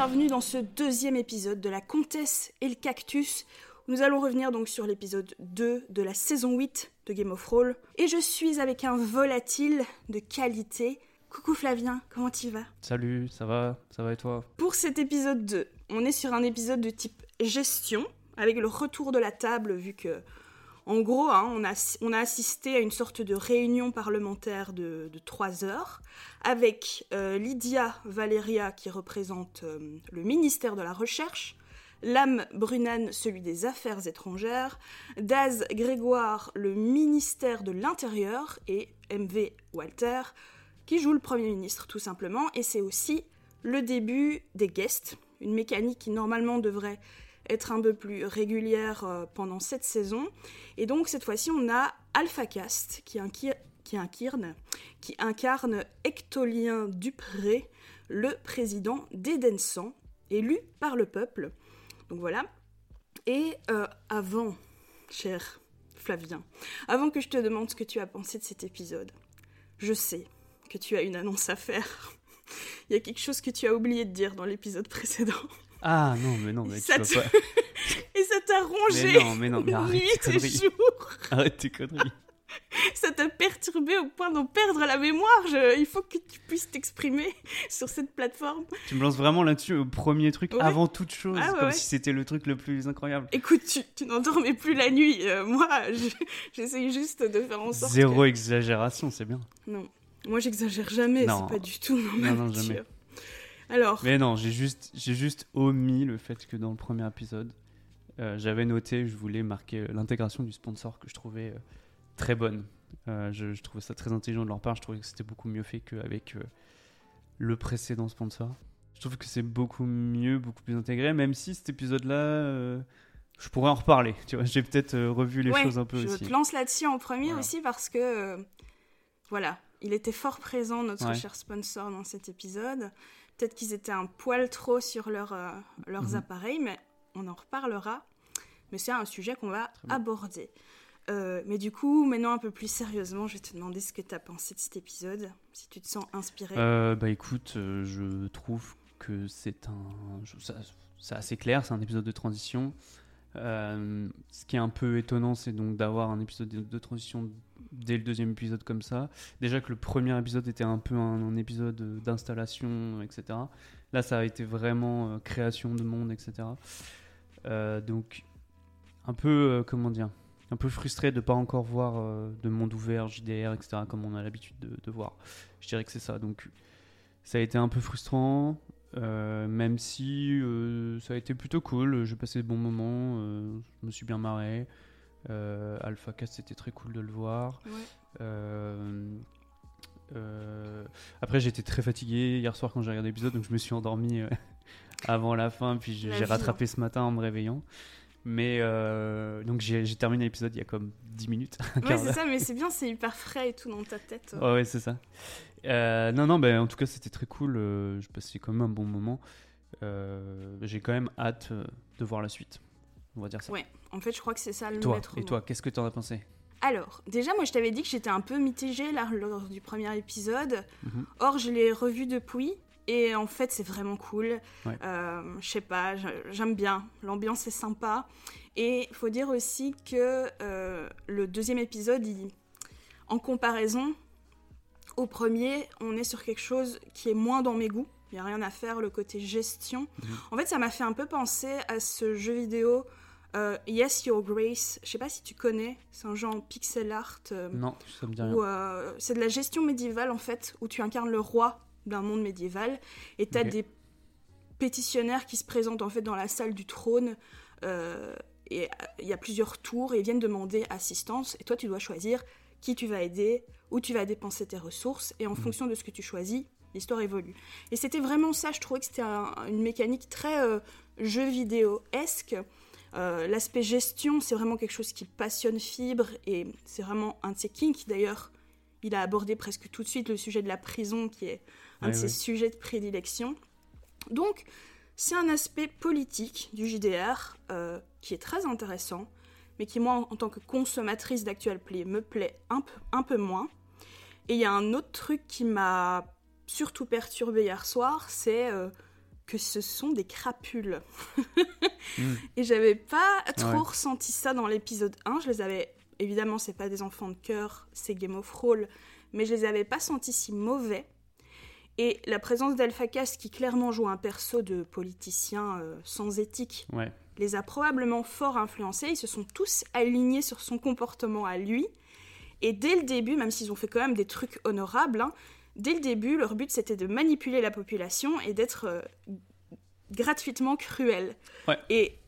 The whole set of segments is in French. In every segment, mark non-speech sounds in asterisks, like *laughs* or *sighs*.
bienvenue dans ce deuxième épisode de La Comtesse et le Cactus. où Nous allons revenir donc sur l'épisode 2 de la saison 8 de Game of Thrones. Et je suis avec un volatile de qualité. Coucou Flavien, comment tu vas? Salut, ça va? Ça va et toi? Pour cet épisode 2, on est sur un épisode de type gestion, avec le retour de la table, vu que, en gros, hein, on, a, assisté à une sorte de réunion parlementaire de, 3 heures, avec euh, Lydia Valeria, qui représente euh, le ministère de la Recherche, Lame Brunan, celui des Affaires étrangères, Daz Grégoire, le ministère de l'Intérieur, et MV Walter, qui joue le Premier ministre tout simplement, et c'est aussi le début des guests, une mécanique qui normalement devrait être un peu plus régulière euh, pendant cette saison. Et donc cette fois-ci on a Alpha Cast qui, qui incarne, qui incarne Ectolien Dupré, le président d'Edensan, élu par le peuple. Donc voilà. Et euh, avant, cher Flavien, avant que je te demande ce que tu as pensé de cet épisode, je sais que tu as une annonce à faire. *laughs* Il y a quelque chose que tu as oublié de dire dans l'épisode précédent. Ah non, mais non, mais Ça tu te- pas. *laughs* Et ça t'a rongé Mais non, mais non, mais arrête nuit tes conneries. jour. Arrête tes conneries. Ça t'a perturbé au point d'en perdre la mémoire. Je- Il faut que tu puisses t'exprimer *laughs* sur cette plateforme. Tu me lances vraiment là-dessus au premier truc, Ouais. avant toute chose, Ah ouais, comme ouais. si c'était le truc le plus incroyable. Écoute, tu, tu n'endormais plus la nuit. Euh, moi, *laughs* je- j'essaye juste de faire en sorte Zéro que- exagération, c'est bien. Non, moi j'exagère jamais. C'est pas du tout ma Non, non, jamais. Alors, Mais non, j'ai juste, j'ai juste omis le fait que dans le premier épisode, euh, j'avais noté, je voulais marquer l'intégration du sponsor que je trouvais euh, très bonne. Euh, je, je trouvais ça très intelligent de leur part. Je trouvais que c'était beaucoup mieux fait qu'avec le précédent sponsor. Je trouve que c'est beaucoup mieux, beaucoup plus intégré, même si cet épisode-là, je pourrais en reparler. Tu vois, j'ai peut-être euh, revu les ouais, choses un peu je aussi. te lance là-dessus en premier Voilà. aussi parce que, euh, voilà, il était fort présent, notre Ouais. cher sponsor, dans cet épisode. Peut-être qu'ils étaient un poil trop sur leur, euh, leurs Mhm. appareils, mais on en reparlera. Mais c'est un sujet qu'on va aborder. Euh, mais du coup, maintenant un peu plus sérieusement, je vais te demander ce que tu as pensé de cet épisode, si tu te sens inspiré. Euh, bah écoute, euh, je trouve que c'est un. ça- C'est assez clair, c'est un épisode de transition. Euh, ce qui est un peu étonnant, c'est donc d'avoir un épisode de, transition dès le deuxième épisode comme ça. Déjà que le premier épisode était un peu un, épisode d'installation, etc. Là, ça a été vraiment euh, création de monde, etc. Euh, donc, un peu, comment dire, un peu frustré de ne pas encore voir de monde ouvert, JDR, etc., comme on a l'habitude de, de voir. Je dirais que c'est ça. Donc, ça a été un peu frustrant, euh, même si euh, ça a été plutôt cool. J'ai passé de bons moments, euh, je me suis bien marré. Alpha Cast, c'était très cool de le voir. Ouais. Après, j'étais très fatigué hier soir quand j'ai regardé l'épisode, donc je me suis endormi *laughs* avant la fin, puis j'ai rattrapé ce matin en me réveillant. Mais euh, donc j'ai terminé l'épisode il y a comme 10 minutes. *laughs* Ouais, c'est ça, mais c'est bien, c'est hyper frais et tout dans ta tête. Ouais, ouais, c'est ça. Euh, non, non, ben en tout cas, c'était très cool. euh, je passais quand même un bon moment. Euh, j'ai quand même hâte euh, de voir la suite. On va dire ça. Ouais, en fait, je crois que c'est ça le toi, maître et mot. toi, qu'est-ce que t'en as pensé? Alors, déjà, moi, je t'avais dit que j'étais un peu mitigée là, lors du premier épisode. Mhm. Or, je l'ai revu depuis. Et en fait, c'est vraiment cool. Ouais. Je sais pas, j'aime bien. L'ambiance est sympa. Et il faut dire aussi que le deuxième épisode, il- en comparaison au premier, on est sur quelque chose qui est moins dans mes goûts. Il n'y a rien à faire, le côté gestion. Mhm. En fait, ça m'a fait un peu penser à ce jeu vidéo euh, Yes Your Grace. Je sais pas si tu connais. C'est un en pixel art. euh, Non, ça me dit rien. euh, c'est de la gestion médiévale en fait, où tu incarnes le roi d'un monde médiéval et tu as des pétitionnaires qui se présentent en fait dans la salle du trône et il y a plusieurs tours et ils viennent demander assistance et toi tu dois choisir qui tu vas aider, où tu vas dépenser tes ressources et en fonction de ce que tu choisis, l'histoire évolue. Et c'était vraiment ça, je trouvais que c'était un- une mécanique très euh, jeu vidéo-esque. Euh, L'aspect gestion, c'est vraiment quelque chose qui passionne Fibre et c'est vraiment un de ses kinks. D'ailleurs, il a abordé presque tout de suite le sujet de la prison qui est un Ouais, de ses ouais. sujets de prédilection. Donc, c'est un aspect politique du JDR euh, qui est très intéressant, mais qui, moi, en, en tant que consommatrice d'actual play, me plaît un peu moins. Et il y a un autre truc qui m'a surtout perturbé hier soir, c'est euh, que ce sont des crapules. *laughs* Mm. Et j'avais pas trop Ouais. ressenti ça dans l'épisode 1. Je les avais. Évidemment, c'est pas des enfants de cœur, c'est Game of Thrones, mais je les avais pas sentis si mauvais. Et la présence d'Alpha Cast, qui clairement joue un perso de politicien euh, sans éthique, Ouais. les a probablement fort influencés. Ils se sont tous alignés sur son comportement à lui. Et dès le début, même s'ils ont fait quand même des trucs honorables, hein, dès le début, leur but c'était de manipuler la population et d'être euh, gratuitement cruel. Ouais. Et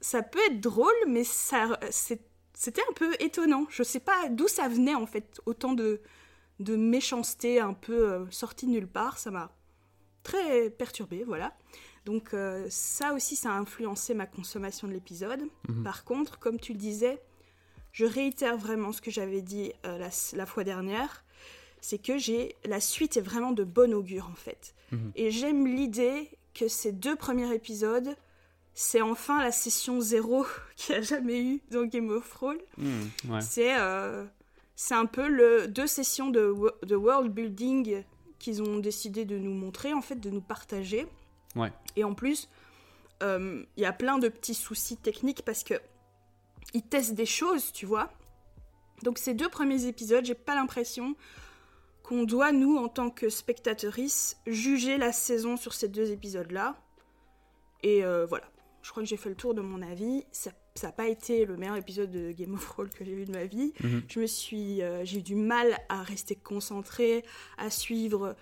ça peut être drôle, mais ça, c'est- c'était un peu étonnant. Je sais pas d'où ça venait en fait, autant de, de méchanceté un peu euh, sortie de nulle part. Ça m'a très perturbée, voilà. Donc euh, ça aussi, ça a influencé ma consommation de l'épisode. Mhm. Par contre, comme tu le disais, je réitère vraiment ce que j'avais dit euh, la, la fois dernière, c'est que j'ai la suite est vraiment de bon augure en fait. Mhm. Et j'aime l'idée que ces deux premiers épisodes, c'est enfin la session zéro *laughs* qu'il n'y a jamais eu dans Game of Thrones. Ouais. C'est euh, c'est un peu le deux sessions de, wo- de world building qu'ils ont décidé de nous montrer, en fait, de nous partager. Ouais. Et en plus, euh, il y a plein de petits soucis techniques parce que ils testent des choses, tu vois. Donc ces deux premiers épisodes, j'ai pas l'impression qu'on doit, nous, en tant que spectatrices, juger la saison sur ces deux épisodes-là. Et euh, voilà, je crois que j'ai fait le tour de mon avis. Ça n'a pas été le meilleur épisode de Game of Thrones que j'ai vu de ma vie. Mhm. Je me suis, euh, j'ai eu du mal à rester concentrée, à suivre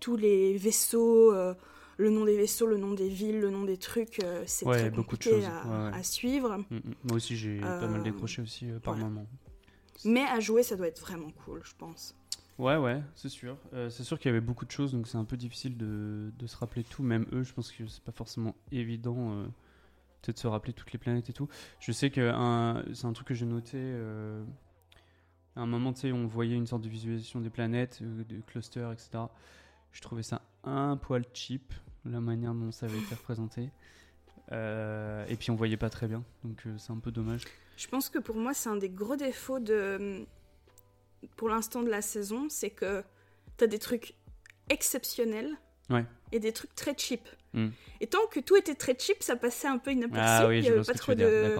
tous les vaisseaux, euh, le nom des vaisseaux, le nom des villes, le nom des trucs. euh, c'est Ouais, très beaucoup de choses, à, ouais, ouais. à suivre. Mm, mm. Moi aussi, j'ai pas mal Euh, décroché aussi euh, par moment. Mais à jouer, ça doit être vraiment cool, je pense. Ouais, ouais, c'est sûr. Euh, c'est sûr qu'il y avait beaucoup de choses, donc c'est un peu difficile de, de se rappeler tout. Même eux, je pense que c'est pas forcément évident euh, peut-être de se rappeler toutes les planètes et tout. Je sais que c'est un truc que j'ai noté. euh, à un moment, tu sais, on voyait une sorte de visualisation des planètes, de clusters, etc. Je trouvais ça un poil cheap, la manière dont ça avait été représenté. Euh, et puis on voyait pas très bien, donc euh, c'est un peu dommage. Je pense que pour moi, c'est un des gros défauts de, pour l'instant de la saison, c'est que t'as des trucs exceptionnels Ouais. et des trucs très cheap. Mm. Et tant que tout était très cheap, ça passait un peu inaperçu. Ah oui, il y je avait pas trop de.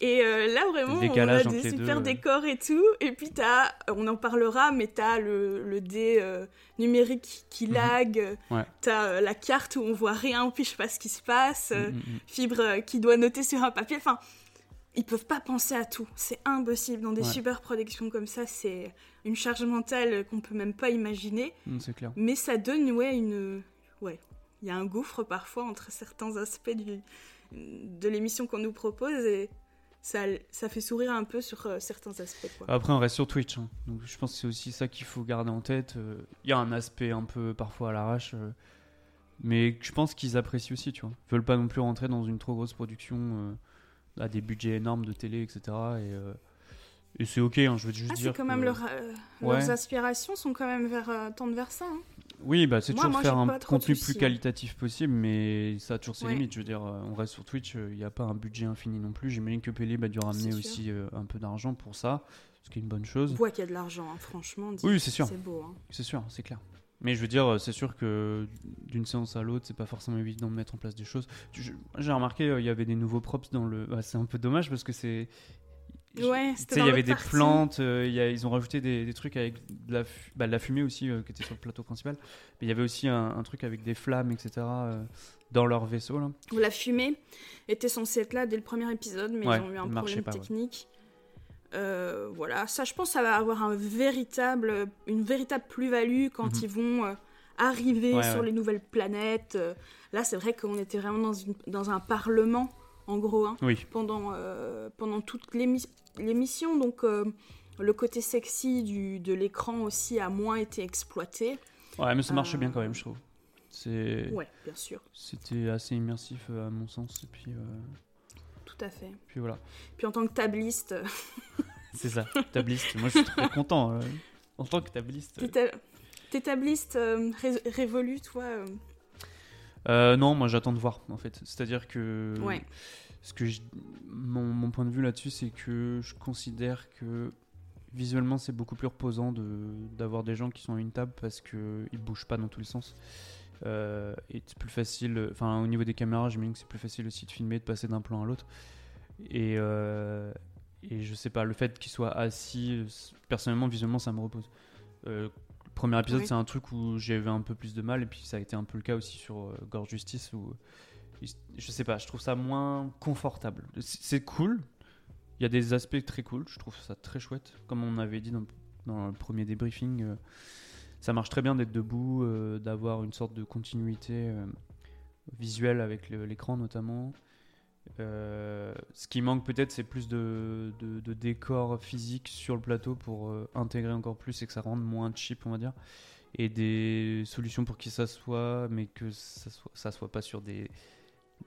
Et euh, là, vraiment, on a des super deux, décors et tout. Et puis, t'as, on en parlera, mais t'as le, le dé euh, numérique qui Mhm. lag. Ouais. T'as euh, la carte où on voit rien, puis je sais pas ce qui se passe. Mm, mm, mm. Fibre qui doit noter sur un papier. Enfin, ils peuvent pas penser à tout. C'est impossible. Dans des Ouais. super productions comme ça, c'est une charge mentale qu'on peut même pas imaginer. C'est clair. Mais ça donne, ouais, une. Ouais. Il y a un gouffre parfois entre certains aspects du... de l'émission qu'on nous propose et ça, fait sourire un peu sur euh, certains aspects. Quoi. Après, on reste sur Twitch. hein. Donc, je pense que c'est aussi ça qu'il faut garder en tête. Euh, Il y a un aspect un peu parfois à l'arrache. euh, mais je pense qu'ils apprécient aussi, tu vois. Ils veulent pas non plus rentrer dans une trop grosse production à des budgets énormes de télé, etc. Et, et c'est ok, hein, je veux juste Ah, dire. quand que- même leur, euh, Ouais. leurs aspirations sont quand même vers euh, tendre vers ça. hein. Oui, bah, c'est toujours moi, faire un contenu plus qualitatif possible, mais ça a toujours ses Ouais. limites. Je veux dire, euh, on reste sur Twitch, il n'y a pas un budget infini non plus. J'imagine que Pelé a dû ramener aussi un peu d'argent pour ça, ce qui est une bonne chose. On voit qu'il y a de l'argent, hein, franchement. Oui, c'est sûr. C'est beau. hein. C'est sûr, c'est clair. Mais je veux dire, c'est sûr que d'une séance à l'autre, c'est pas forcément évident de mettre en place des choses. J'ai remarqué, il y avait des nouveaux props dans le. bah, c'est un peu dommage parce que c'est. Ouais, c'était il y avait des partie. plantes, euh, il y a- ils ont rajouté des, des trucs avec de la, bah, de la fumée aussi euh, qui était sur le plateau principal. Mais il y avait aussi un, un truc avec des flammes, etc. euh, dans leur vaisseau. Là. où la fumée était censée être là dès le premier épisode, mais Ouais, ils ont eu un problème pas, technique. Voilà, ça je pense ça va avoir un véritable, une véritable plus-value quand Mhm. ils vont arriver Ouais, sur les nouvelles planètes. Là c'est vrai qu'on était vraiment dans, une- dans un parlement, en gros, hein, Oui, pendant, euh, pendant toute l'émission, donc euh, le côté sexy du, de l'écran aussi a moins été exploité. ouais, mais ça marchait Euh, bien quand même, je trouve. C'est- Ouais, bien sûr, C'était assez immersif euh, à mon sens. Et puis, tout à fait. puis voilà. Puis en tant que tabliste, *laughs* C'est ça, tabliste. Moi, je suis très content. en tant que tabliste. T'es ta- T'es tabliste euh, ré- révolu, toi euh, Euh, non, moi j'attends de voir en fait. C'est-à-dire que Ouais. Ce que je- mon, mon point de vue là-dessus, c'est que je considère que visuellement c'est beaucoup plus reposant de d'avoir des gens qui sont à une table parce que ils bougent pas dans tous les sens Euh, et c'est plus facile, enfin au niveau des caméras, j'imagine que c'est plus facile aussi de filmer, de passer d'un plan à l'autre. Et, euh, et je sais pas, le fait qu'il soit assis, personnellement, visuellement, ça me repose. Euh, le premier épisode, Oui. c'est un truc où j'avais un peu plus de mal, et puis ça a été un peu le cas aussi sur euh, Gorge Justice, où je sais pas, je trouve ça moins confortable. C'est cool, il y a des aspects très cool, je trouve ça très chouette. Comme on avait dit dans, dans le premier débriefing, euh, ça marche très bien d'être debout, euh, d'avoir une sorte de continuité euh, visuelle avec l'écran notamment. Ce qui manque peut-être, c'est plus de, de, de décor physique sur le plateau pour intégrer encore plus et que ça rende moins cheap, on va dire. Et des solutions pour qu'il s'assoie, mais que ça soit, ça soit pas sur des,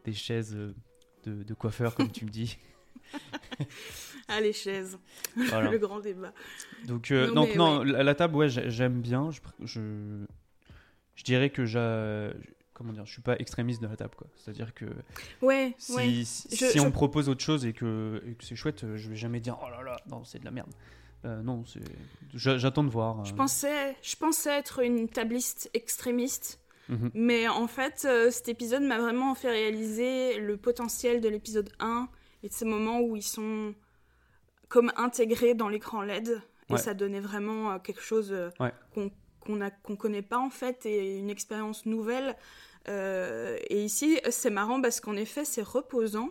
des chaises de, de coiffeur, comme tu me dis. Ah, les chaises. Voilà. le grand débat. Donc, euh, Non, donc non, la, la table, ouais, j'ai- j'aime bien. Je, je, je dirais que j'a- comment dire, je suis pas extrémiste de la table, quoi. C'est-à-dire que Ouais, si, ouais. si, Je- si je- on me propose autre chose et que, et que c'est chouette, euh, je vais jamais dire oh là là, non, c'est de la merde. Euh, non, j'attends de voir. Je euh. pensais, je pensais être une tabliste extrémiste, Mhm. mais en fait, euh, cet épisode m'a vraiment fait réaliser le potentiel de l'épisode 1 et de ces moments où ils sont comme intégrés dans l'écran LED. Et Ouais. ça donnait vraiment euh, quelque chose euh, Ouais. qu'on qu'on qu'on connaît pas en fait et une expérience nouvelle. Euh, et ici, c'est marrant parce qu'en effet, c'est reposant,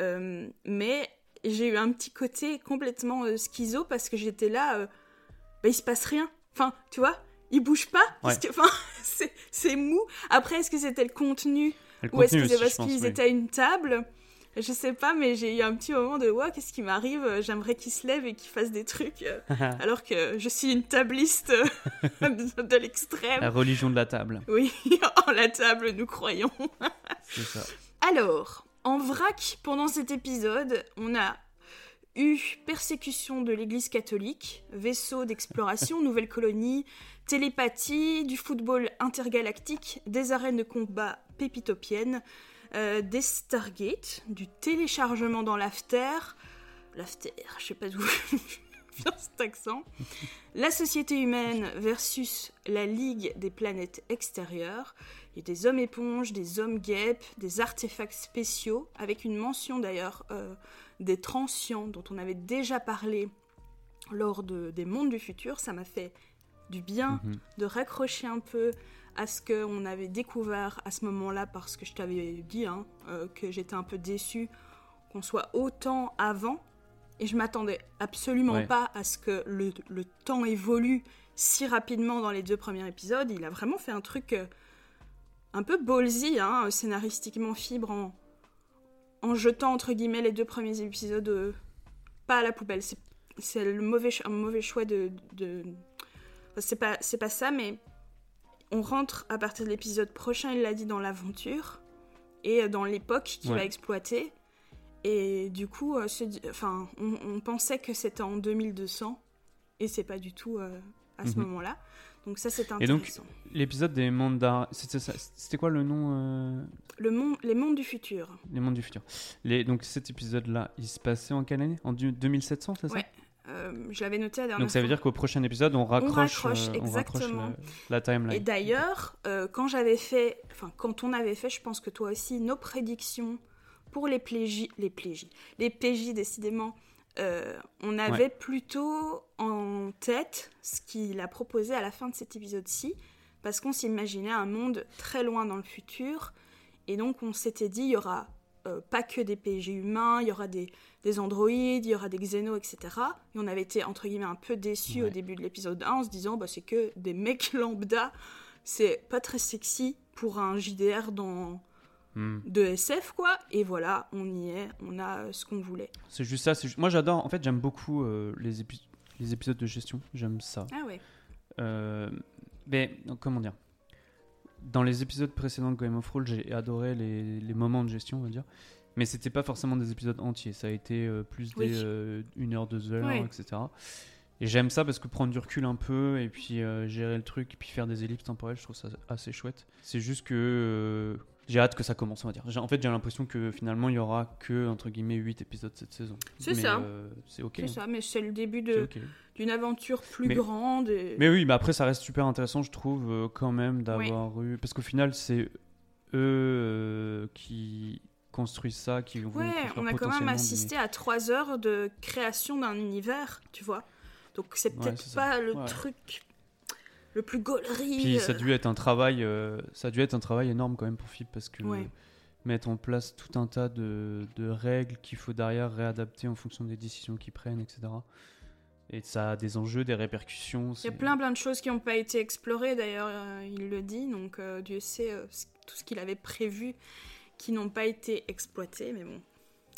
Euh, mais j'ai eu un petit côté complètement euh, schizo parce que j'étais là, bah, il se passe rien. Enfin, tu vois, il bouge pas. parce que- Enfin, *laughs* c'est mou. Après, est-ce que c'était le contenu le ou est-ce que c'est parce qu'ils étaient à une table? Je sais pas, mais j'ai eu un petit moment de Ouah, qu'est-ce qui m'arrive? J'aimerais qu'il se lève et qu'il fasse des trucs, *laughs* alors que je suis une tabliste *laughs* de l'extrême. La religion de la table, Oui, en la table, nous croyons. c'est ça. Alors, en vrac, pendant cet épisode, on a eu persécution de l'Église catholique, vaisseau d'exploration, *laughs* nouvelle colonie, télépathie, du football intergalactique, des arènes de combat pépitopiennes, euh, des Stargate, du téléchargement dans l'after, l'after, je sais pas d'où *laughs* cet *laughs* accent, la société humaine versus la Ligue des planètes extérieures, il y a des hommes éponges, des hommes guêpes, des artefacts spéciaux, avec une mention d'ailleurs euh, des transients dont on avait déjà parlé lors de- des mondes du futur. Ça m'a fait du bien Mhm. de raccrocher un peu à ce qu'on avait découvert à ce moment-là, parce que je t'avais dit hein, euh, que j'étais un peu déçue qu'on soit autant avant. Et je m'attendais absolument Ouais. pas à ce que le, le temps évolue si rapidement dans les deux premiers épisodes. Il a vraiment fait un truc euh, un peu ballsy, hein, scénaristiquement fibre, en, en jetant entre guillemets les deux premiers épisodes euh, pas à la poubelle. C'est, le mauvais, un mauvais choix de. de... enfin, c'est, pas, c'est pas ça, mais on rentre à partir de l'épisode prochain, il l'a dit, dans l'aventure et euh, dans l'époque qu'il Ouais. va exploiter. Et du coup, euh, se enfin, on, on pensait que c'était en 2200 et c'est pas du tout euh, à ce Mhm. moment-là. Donc ça, c'est Et donc, intéressant. L'épisode des mondes d'art, c'était quoi le nom euh, Le monde, les mondes du futur. Les mondes du futur. Les, donc cet épisode-là, il se passait en quelle année? En du- 2700, c'est ça? Ouais, je l'avais noté la dernière Donc ça veut fois. dire qu'au prochain épisode, on raccroche, raccroche, on raccroche exactement. la, la timeline. Et d'ailleurs, quand j'avais fait, enfin quand on avait fait, je pense que toi aussi, nos prédictions pour les PJ, les PJ, les PJ décidément, euh, on avait plutôt en tête ce qu'il a proposé à la fin de cet épisode-ci, parce qu'on s'imaginait un monde très loin dans le futur, et donc on s'était dit il y aura euh, pas que des PJ humains, il y aura des, des androïdes, il y aura des xénos, etc. Et on avait été entre guillemets un peu déçus au début de l'épisode 1 en se disant bah, c'est que des mecs *laughs* lambda, c'est pas très sexy pour un JDR dans Hmm. de SF quoi. Et voilà, on y est, on a euh, ce qu'on voulait. C'est juste ça. Moi, j'adore. En fait, j'aime beaucoup euh, les, épi- les épisodes de gestion. J'aime ça. Ah ouais. Euh, mais comment dire? Dans les épisodes précédents de Game of Thrones, j'ai adoré les, les moments de gestion, on va dire. Mais c'était pas forcément des épisodes entiers. Ça a été euh, plus Oui. des heure, deux heures, Ouais. etc. Et j'aime ça parce que prendre du recul un peu et puis euh, gérer le truc et puis faire des ellipses temporelles, je trouve ça assez chouette. C'est juste que euh, j'ai hâte que ça commence, on va dire. En fait, j'ai l'impression que finalement, il y aura que, entre guillemets, 8 épisodes cette saison. C'est ça. euh, c'est ok. C'est hein. ça, mais c'est le début de- d'une aventure plus Mais- grande. Et... Mais oui, mais après, ça reste super intéressant, je trouve, euh, quand même, d'avoir eu. Parce qu'au final, c'est eux euh, qui construisent ça, qui vont. Ouais, on a quand même assisté à trois heures de création d'un univers, tu vois. Donc c'est Ouais, peut-être ça. pas le Ouais. truc le plus gaulerie. Puis ça a euh, dû être un travail, euh, ça a dû être un travail énorme quand même pour Fib parce que Ouais. mettre en place tout un tas de, de règles qu'il faut derrière réadapter en fonction des décisions qu'ils prennent, etc. Et ça a des enjeux, des répercussions. Il y a plein plein de choses qui n'ont pas été explorées, d'ailleurs, euh, il le dit, donc euh, Dieu sait tout ce qu'il avait prévu qui n'ont pas été exploités, mais bon,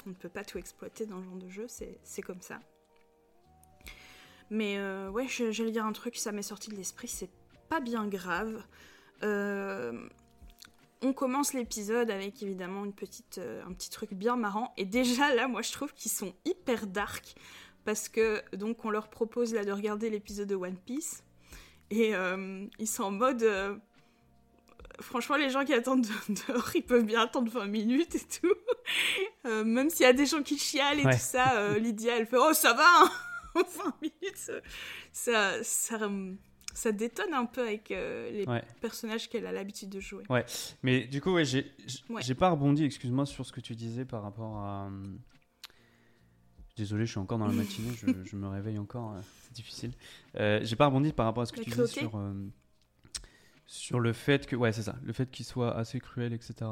on ne peut pas tout exploiter dans ce genre de jeu, c'est comme ça. Mais euh, ouais, je- j'allais dire un truc, ça m'est sorti de l'esprit, c'est pas bien grave. Euh, on commence l'épisode avec évidemment une petite, euh, un petit truc bien marrant, et déjà là, moi je trouve qu'ils sont hyper dark. Parce que donc on leur propose là de regarder l'épisode de One Piece. Et euh, ils sont en mode franchement les gens qui attendent *laughs* dehors ils peuvent bien attendre 20 minutes et tout. Euh, même s'il y a des gens qui chialent et Ouais. tout ça euh, Lydia elle fait oh ça va hein *laughs* 20 minutes ça ça, ça, ça détonne un peu avec euh, les Ouais. personnages qu'elle a l'habitude de jouer Mais du coup, ouais, j'ai Ouais. pas rebondi, excuse-moi, sur ce que tu disais par rapport à. Désolé, je suis encore dans la *laughs* matinée, je, je me réveille encore, euh, c'est difficile. Euh, j'ai pas rebondi par rapport à ce que La tu disais sur, euh, sur le fait que. Ouais, c'est ça, le fait qu'il soit assez cruel, etc.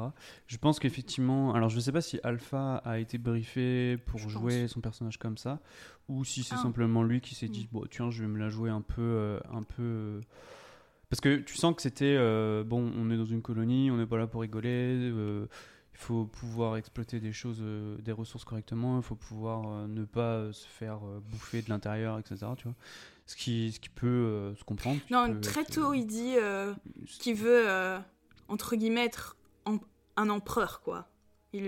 Je pense qu'effectivement. Alors, je sais pas si Alpha a été briefé pour Je jouer son personnage comme ça, ou si c'est Ah. simplement lui qui s'est Mm. dit, bon, tiens, je vais me la jouer un peu. euh, un peu euh, parce que tu sens que c'était euh, bon, on est dans une colonie, on n'est pas là pour rigoler. euh, il faut pouvoir exploiter des choses, euh, des ressources correctement. Il faut pouvoir euh, ne pas euh, se faire bouffer de l'intérieur, etc. Tu vois, ce qui, ce qui peut euh, se comprendre. non peut très tôt euh, il dit euh, qu'il veut entre guillemets être em- un empereur quoi il,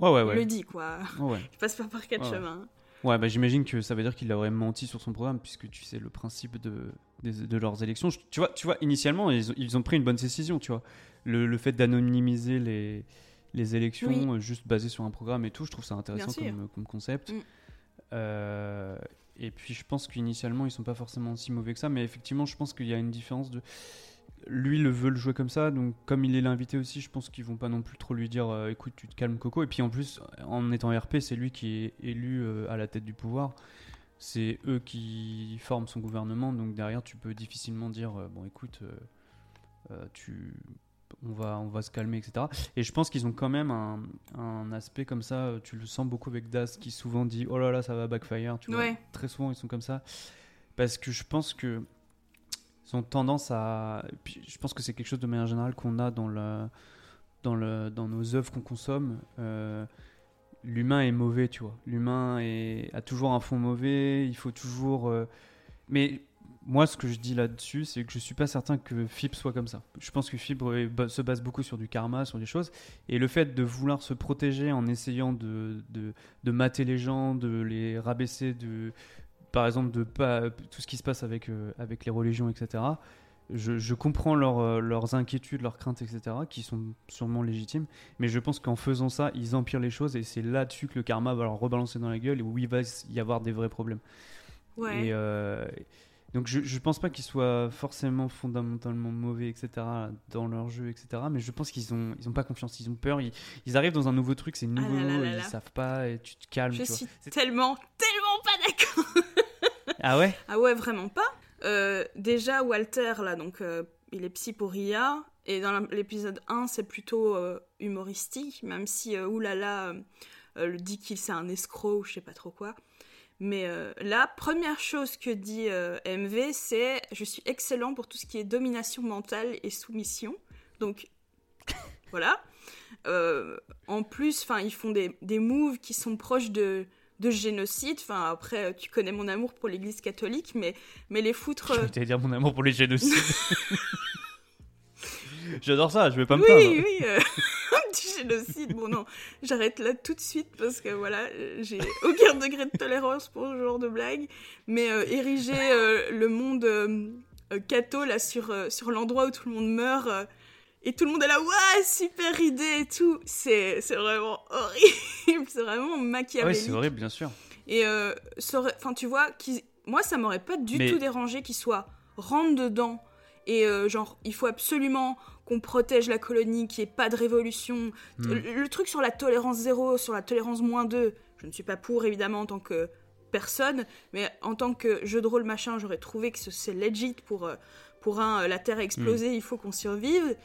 Ouais, ouais, il ouais. le dit quoi. Je *laughs* passe pas par quatre chemins. Ouais, bah, j'imagine que ça veut dire qu'il aurait menti sur son programme, puisque tu sais le principe de, de leurs élections. Je- Tu vois, tu vois initialement, ils ont, ils ont pris une bonne décision, tu vois. Le, le fait d'anonymiser les, les élections, Oui. euh, juste basé sur un programme et tout, je trouve ça intéressant comme concept. Mm. Euh, et puis je pense qu'initialement, ils sont pas forcément si mauvais que ça, mais effectivement, je pense qu'il y a une différence de. Lui le veut le jouer comme ça, donc comme il est l'invité aussi, je pense qu'ils vont pas non plus trop lui dire euh, écoute, tu te calmes Coco. Et puis en plus, en étant RP, c'est lui qui est élu euh, à la tête du pouvoir. C'est eux qui forment son gouvernement, donc derrière tu peux difficilement dire euh, bon écoute, tu, on va, on va se calmer, etc. Et je pense qu'ils ont quand même un, un aspect comme ça. euh, Tu le sens beaucoup avec Das qui souvent dit oh là là ça va backfire. Tu vois, très souvent ils sont comme ça parce que je pense que ont tendance à. puis, je pense que c'est quelque chose de manière générale qu'on a dans le, dans le, dans nos œuvres qu'on consomme. Euh, L'humain est mauvais, tu vois. L'humain est- a toujours un fond mauvais. Il faut toujours. euh, Mais moi, ce que je dis là-dessus, c'est que je suis pas certain que Fib soit comme ça. Je pense que Fib se base beaucoup sur du karma, sur des choses. Et le fait de vouloir se protéger en essayant de, de, de mater les gens, de les rabaisser, de, par exemple, de pas tout ce qui se passe avec, euh, avec les religions, etc. Je, je comprends leur, euh, leurs inquiétudes, leurs craintes, etc., qui sont sûrement légitimes, mais je pense qu'en faisant ça, ils empirent les choses et c'est là-dessus que le karma va leur rebalancer dans la gueule et où il va y avoir des vrais problèmes. Ouais. Et euh, donc je, je pense pas qu'ils soient forcément fondamentalement mauvais, etc. dans leur jeu, etc. Mais je pense qu'ils ont ils ont pas confiance, ils ont peur, ils, ils arrivent dans un nouveau truc, c'est nouveau, Ah là là là ils savent pas et tu te calmes. Je tu suis tellement, tellement pas d'accord. *laughs* Ah ouais? Ah ouais, vraiment pas. Euh, déjà, Walter, là, donc, euh, il est psy pour Ria. Et dans l'épisode 1, c'est plutôt euh, humoristique, même si Oulala le dit qu'il c'est un escroc ou je sais pas trop quoi. Mais euh, la première chose que dit euh, MV, c'est Je suis excellent pour tout ce qui est domination mentale et soumission. Donc, *laughs* voilà. Euh, en plus, enfin, ils font des, des moves qui sont proches de, de génocide. Enfin, après, tu connais mon amour pour l'Église catholique, mais, mais les foutre. euh, Je vais dire mon amour pour les génocides. *laughs* J'adore ça, je vais pas me oui, plaindre. oui, euh, petit génocide. Bon, non, j'arrête là tout de suite parce que voilà, j'ai aucun degré de tolérance pour ce genre de blague. Mais euh, ériger euh, le monde euh, catho là sur, sur l'endroit où tout le monde meurt, Et tout le monde est là, ouais, super idée et tout. C'est c'est vraiment horrible. C'est vraiment Ah machiavélique. c'est horrible, bien sûr. Et enfin, tu vois, moi, ça m'aurait pas du Mais- tout dérangé qu'il soit rentre dedans et euh, genre, il faut absolument qu'on protège la colonie, qu'il n'y ait pas de révolution. Hmm. Le, le truc sur la tolérance zéro, sur la tolérance moins 2, je ne suis pas pour évidemment en tant que personne, mais en tant que jeu de rôle machin, j'aurais trouvé que ce- c'est legit pour, euh, pour un, euh, la Terre a explosé, il faut qu'on survive.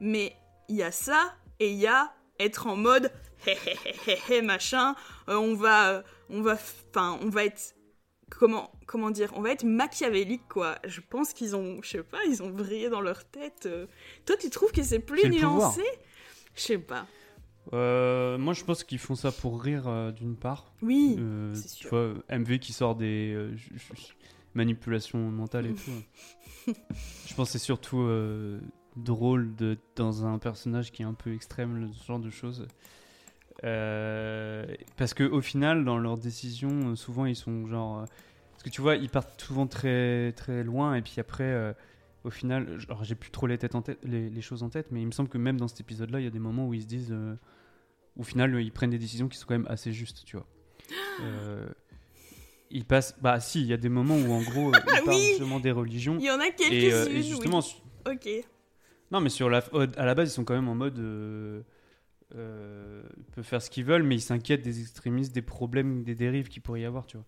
Mais il y a ça et il y a être en mode *laughs* hé hé hé hé machin, euh, on va, on va, enfin, on va être comment, comment dire, on va être machiavélique quoi. Je pense qu'ils ont, je sais pas, ils ont vrillé dans leur tête. euh. Toi, tu trouves que c'est plus nuancé? Je sais pas. Euh, moi, je pense qu'ils font ça pour rire, euh, d'une part. Oui, Euh, c'est tu sûr. vois, MV qui sort des euh, manipulations mentales et Mm. tout. je pense que c'est surtout euh, drôle de, dans un personnage qui est un peu extrême, le- ce genre de choses. Euh, parce que au final, dans leurs décisions, euh, souvent ils sont genre. euh, parce que tu vois, ils partent souvent très très loin et puis après. euh, au final, j'ai plus trop les, têtes en tête, les, les choses en tête, mais il me semble que même dans cet épisode-là, il y a des moments où ils se disent, euh, au final, ils prennent des décisions qui sont quand même assez justes, tu vois. *gasps* Ils passent, bah si, il y a des moments où en gros, *laughs* ils parlent Oui. justement des religions. il y en a quelques-unes. et justement, Ok. non, mais sur la, à la base, ils sont quand même en mode, euh, peuvent faire ce qu'ils veulent, mais ils s'inquiètent des extrémistes, des problèmes, des dérives qu'il pourrait y avoir, tu vois.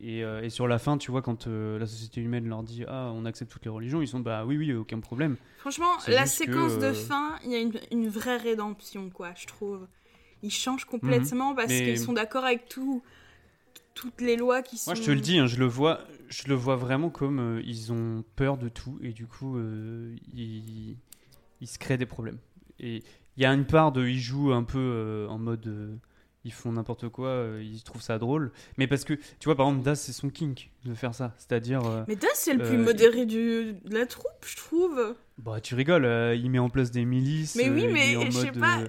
Et, euh, et sur la fin, tu vois, quand euh, la société humaine leur dit ah on accepte toutes les religions, ils sont bah oui oui aucun problème. Franchement, la que, séquence de euh, fin, il y a une, une vraie rédemption, quoi, je trouve. Ils changent complètement parce Mhm. Mais- qu'ils sont d'accord avec tout, toutes les lois qui sont. Moi, je te le dis, hein, je le vois, je le vois vraiment comme ils ont peur de tout et du coup, ils, ils se créent des problèmes. Et il y a une part de, ils jouent un peu euh, en mode, euh, ils font n'importe quoi, euh, ils trouvent ça drôle. Mais parce que, tu vois, par exemple, Das, c'est son kink de faire ça, c'est-à-dire, Mais Das, c'est le plus modéré du, de la troupe, je trouve. bah, tu rigoles, il met en place des milices. Mais oui, mais je sais pas,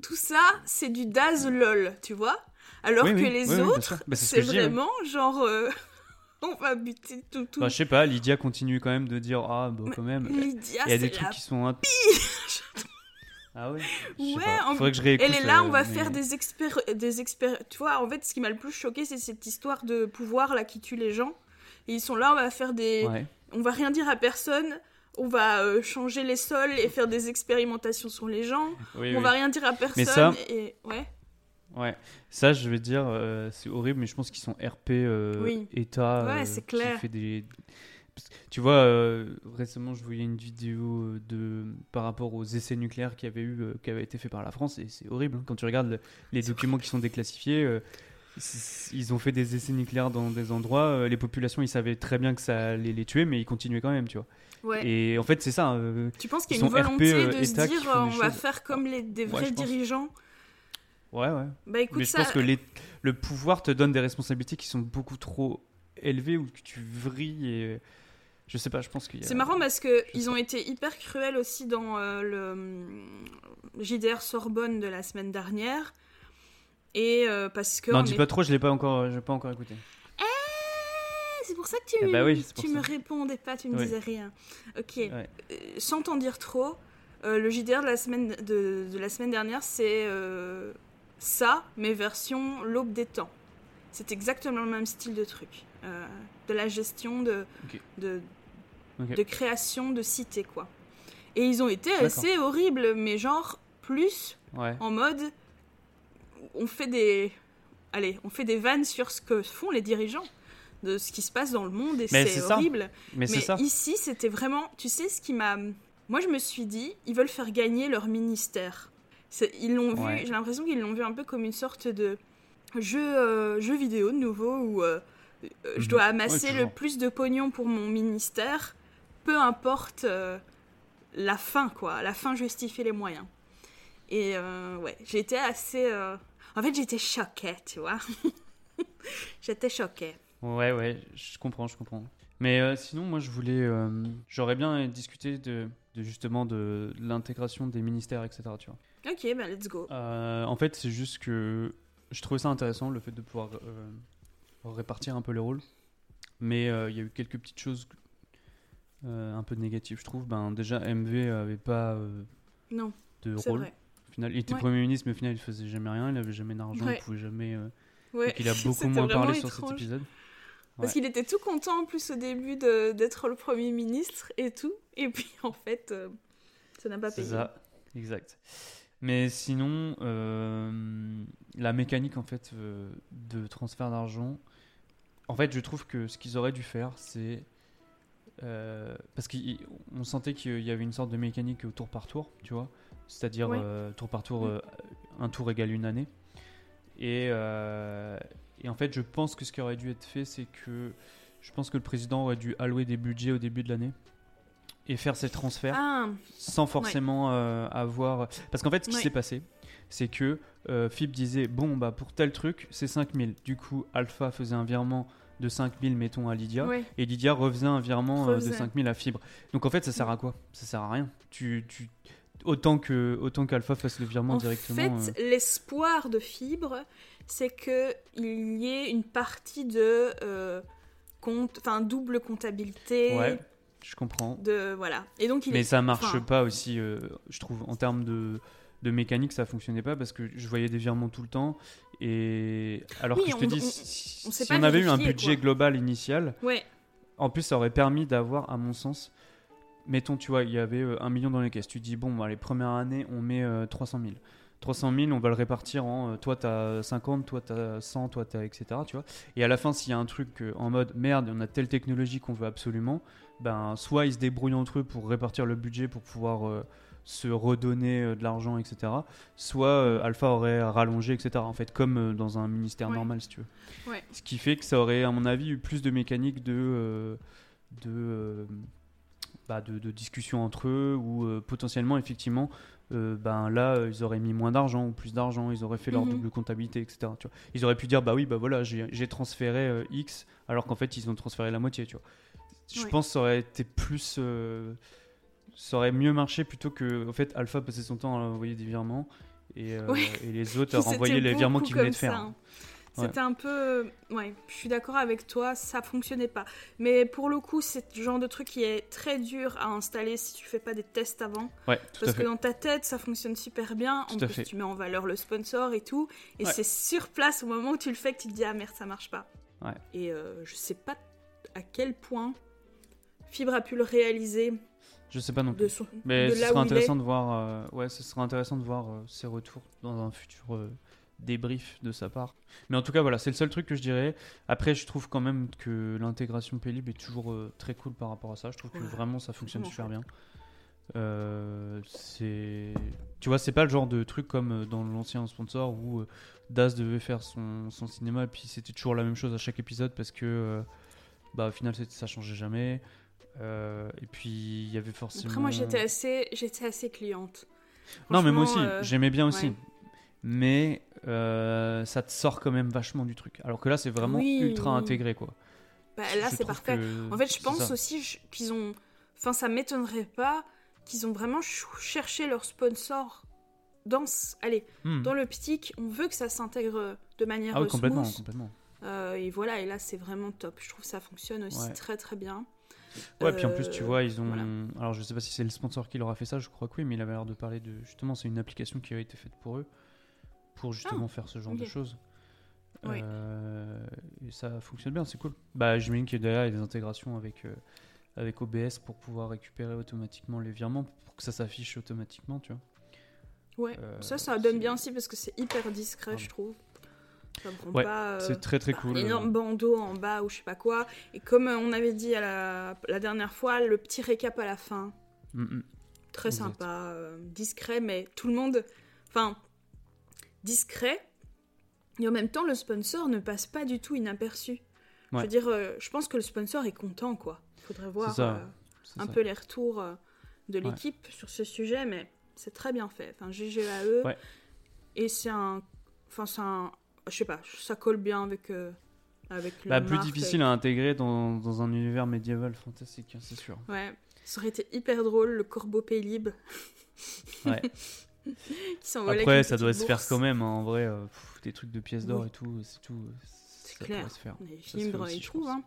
tout, ça, c'est du Daz lol, tu vois Alors Oui, que oui, les oui, autres. Bah, c'est ce dis, vraiment genre. *laughs* on va buter tout. tout. Bah, je sais pas, Lydia continue quand même de dire, ah, bah, quand même. Lydia, Il y a des trucs la qui sont un... *laughs* Ah sais Ouais, en- Faudrait que je réécoute. Elle est là, on va euh, mais- faire des expér... des. Tu vois, en fait, ce qui m'a le plus choqué, c'est cette histoire de pouvoir là qui tue les gens. Et ils sont là, on va faire des... Ouais. On va rien dire à personne, on va euh, changer les sols et faire des expérimentations sur les gens. Oui, on oui. va rien dire à personne. Mais ça- Et... Ouais. Ouais, ça je vais dire, euh, c'est horrible, mais je pense qu'ils sont RP euh, Oui. État. Ouais, euh, c'est qui clair. fait des... Tu vois, euh, récemment je voyais une vidéo euh, de par rapport aux essais nucléaires qui avaient eu, euh, qui avaient été faits par la France, et c'est horrible. hein. Quand tu regardes le- les documents qui sont déclassifiés, euh, ils ont fait des essais nucléaires dans des endroits, euh, les populations ils savaient très bien que ça allait les tuer, mais ils continuaient quand même, tu vois. ouais. Et en fait c'est ça. euh, Tu penses qu'il y ils a une sont RP, volonté euh, de se dire on des va choses- faire comme les, des Ouais, vrais pense. dirigeants? Ouais, ouais. Bah écoute, Mais je ça... pense que les- le pouvoir te donne des responsabilités qui sont beaucoup trop élevées ou que tu vrilles et je sais pas, je pense qu'il y a... C'est marrant parce que je ils sais ont été hyper cruels aussi dans euh, le hum, JDR Sorbonne de la semaine dernière. Et euh, parce que. Non, on dis est- pas trop, je l'ai pas encore, je pas encore écouté. Eh, C'est pour ça que tu, Eh bah oui, tu me répondais pas, tu me Oui. disais rien. Ok. Ouais. Euh, sans t'en dire trop, euh, le JDR de la semaine, de, de la semaine dernière, c'est euh, ça, mais version l'aube des temps. C'est exactement le même style de truc. De la gestion de, de, création de cité, quoi. Et ils ont été assez horribles, mais genre plus Ouais. en mode on fait des allez on fait des vannes sur ce que font les dirigeants de ce qui se passe dans le monde et c'est horrible. Mais, c'est mais ça. ici c'était vraiment tu sais ce qui m'a moi je me suis dit ils veulent faire gagner leur ministère. Ils l'ont vu j'ai l'impression qu'ils l'ont vu un peu comme une sorte de jeu euh, jeu vidéo de nouveau où euh, je Mhm. dois amasser Ouais, le plus de pognon pour mon ministère peu importe euh, la fin quoi la fin justifie les moyens et euh, ouais, j'étais assez. euh, En fait, j'étais choquée, tu vois. *laughs* j'étais choquée. Ouais, ouais, je comprends, je comprends. Mais euh, sinon, moi, je voulais, euh, j'aurais bien discuté de, de justement de, l'intégration des ministères, etc. Tu vois. Ok, bah let's go. Euh, en fait, c'est juste que je trouvais ça intéressant le fait de pouvoir euh, répartir un peu les rôles. Mais euh, il y a eu quelques petites choses euh, un peu négatif, je trouve. Ben, déjà, MV avait pas euh, Non, de c'est rôle. vrai. Au final, il était Ouais. Premier ministre, mais au final, il faisait jamais rien, il avait jamais d'argent, Ouais. il pouvait jamais. Ouais. donc il a *laughs* beaucoup moins parlé sur cet épisode. Parce qu'il était tout content en plus au début d'être le Premier ministre et tout. Et puis *laughs* en fait, euh, ça n'a pas C'est payé. ça, exact. Mais sinon, euh, la mécanique en fait euh, de transfert d'argent, en fait, je trouve que ce qu'ils auraient dû faire, c'est euh, parce qu'on sentait qu'il y avait une sorte de mécanique au tour par tour, tu vois, c'est-à-dire euh, tour par tour, Mm. euh, un tour égale une année. Et, et en fait, je pense que ce qui aurait dû être fait, c'est que je pense que le président aurait dû allouer des budgets au début de l'année et faire ces transferts Ah, sans forcément avoir. Parce qu'en fait, ce qui Ouais. s'est passé, c'est que euh, disait Bon, bah pour tel truc, c'est 5000. Du coup, Alpha faisait un virement de 5000, mettons, à Lydia. Et Lydia refaisait un virement euh, de Refaisait. 5000 à Fibre. Donc en fait, ça sert à quoi? Ça sert à rien. Tu, tu... Autant que autant qu'Alpha fasse le virement En directement. fait, euh, l'espoir de Fibre, c'est que il y ait une partie de euh, compte, enfin double comptabilité. Ouais, je comprends. De voilà. Et donc il Mais est- ça marche enfin, pas aussi, euh, je trouve, en termes de, de mécanique, ça fonctionnait pas parce que je voyais des virements tout le temps. Et alors Oui, que je te dis, on- si, on si avait eu un budget quoi. global initial, Ouais. en plus, ça aurait permis d'avoir, à mon sens, mettons, tu vois, il y avait euh, un million dans les caisses. Tu dis, bon, bah, les premières années, on met euh, 300 000. 300 000, on va le répartir en euh, toi t'as 50, toi t'as 100, toi t'as etc. Tu vois. Et à la fin, s'il y a un truc euh, en mode merde, on a telle technologie qu'on veut absolument, ben soit ils se débrouillent entre eux pour répartir le budget pour pouvoir euh, se redonner euh, de l'argent, etc. Soit euh, Alpha aurait rallongé, etc. En fait, comme euh, dans un ministère Ouais. normal, si tu veux. Ouais. Ce qui fait que ça aurait, à mon avis, eu plus de mécaniques de, de, euh, bah, de, de discussion entre eux, ou euh, potentiellement, effectivement, euh, ben là, euh, ils auraient mis moins d'argent ou plus d'argent, ils auraient fait leur Mhm. double comptabilité, etc. Tu vois. Ils auraient pu dire, bah oui, bah voilà, j'ai transféré X, alors qu'en fait, ils ont transféré la moitié, tu vois. Je Ouais. pense que ça aurait été plus. Euh, ça aurait mieux marché plutôt que, en fait, Alpha passait son temps à envoyer des virements et, euh, Ouais. et les *laughs* autres à renvoyer les virements qu'ils venaient de faire. hein. Ouais. C'était un peu. Ouais, je suis d'accord avec toi, ça fonctionnait pas. Mais pour le coup, c'est le genre de truc qui est très dur à installer si tu fais pas des tests avant. Ouais, tout Parce à que fait. dans ta tête, ça fonctionne super bien. Tout en plus, fait. tu mets en valeur le sponsor et tout. Et Ouais. c'est sur place au moment où tu le fais que tu te dis Ah merde, ça marche pas. Ouais. Et euh, je sais pas à quel point Fibre a pu le réaliser Je sais pas non plus. de son. Mais de ce sera intéressant de voir. euh, ouais, ce sera intéressant de voir euh, ses retours dans un futur euh, débrief de sa part. Mais en tout cas, voilà, c'est le seul truc que je dirais. Après, je trouve quand même que l'intégration Paylib est toujours euh, très cool par rapport à ça. Je trouve que vraiment ça fonctionne super bien. Euh, c'est, tu vois, c'est pas le genre de truc comme euh, dans l'ancien sponsor où euh, Daz devait faire son, son cinéma et puis c'était toujours la même chose à chaque épisode parce que, euh, bah, au final, ça changeait jamais. Euh, et puis il y avait forcément. Après, moi, j'étais assez, j'étais assez cliente. Non, mais moi aussi, euh, j'aimais bien aussi. ouais. Mais euh, ça te sort quand même vachement du truc. Alors que là, c'est vraiment Oui, ultra oui. intégré, quoi. Bah, là, c'est parfait. que En fait, je pense ça. aussi qu'ils ont. Enfin, ça m'étonnerait pas qu'ils ont vraiment ch- cherché leur sponsor dans. Allez, Hmm. dans l'optique, on veut que ça s'intègre de manière Ah oui, euh, complètement, smooth. complètement. Euh, et voilà, et là, c'est vraiment top. Je trouve que ça fonctionne aussi Ouais. très très bien. Ouais, puis en plus, tu Euh, vois, ils ont. voilà. Alors, je sais pas si c'est le sponsor qui leur a fait ça, je crois que oui, mais il avait l'air de parler de. Justement, c'est une application qui a été faite pour eux, pour justement faire ce genre de Ah, choses. Oui. Euh, et ça fonctionne bien, c'est cool. Bah, j'imagine que derrière, il y a des intégrations avec, euh, avec OBS pour pouvoir récupérer automatiquement les virements, pour que ça s'affiche automatiquement, tu vois. Ouais, Euh, ça, ça donne bien aussi parce que c'est hyper discret, Pardon. je trouve. Ça Ouais, pas. euh, c'est très très cool. Un énorme bandeau en bas ou je sais pas quoi. Et comme euh, on avait dit à la, la dernière fois, le petit récap à la fin, Mm, mm. très Exact. sympa, euh, discret, mais tout le monde. Enfin, discret. Et en même temps, le sponsor ne passe pas du tout inaperçu. Je veux dire, euh, je pense que le sponsor est content, quoi. Il faudrait voir ça, euh, un ça. peu les retours euh, de Ouais. l'équipe sur ce sujet, mais c'est très bien fait. Enfin, GGAE. Ouais. Et c'est un. Enfin, c'est un. Je sais pas, ça colle bien avec. euh, avec Bah, la plus difficile à intégrer dans, dans un univers médiéval fantastique, hein, c'est sûr. Ouais. Ça aurait été hyper drôle, le corbeau Pélib. *laughs* Ouais. qui Après, ça doit se faire quand même, hein, en vrai. euh, pff, des trucs de pièces d'or Oui. et tout, c'est tout. euh, C'est clair. se faire. Les je tout, pense. hein.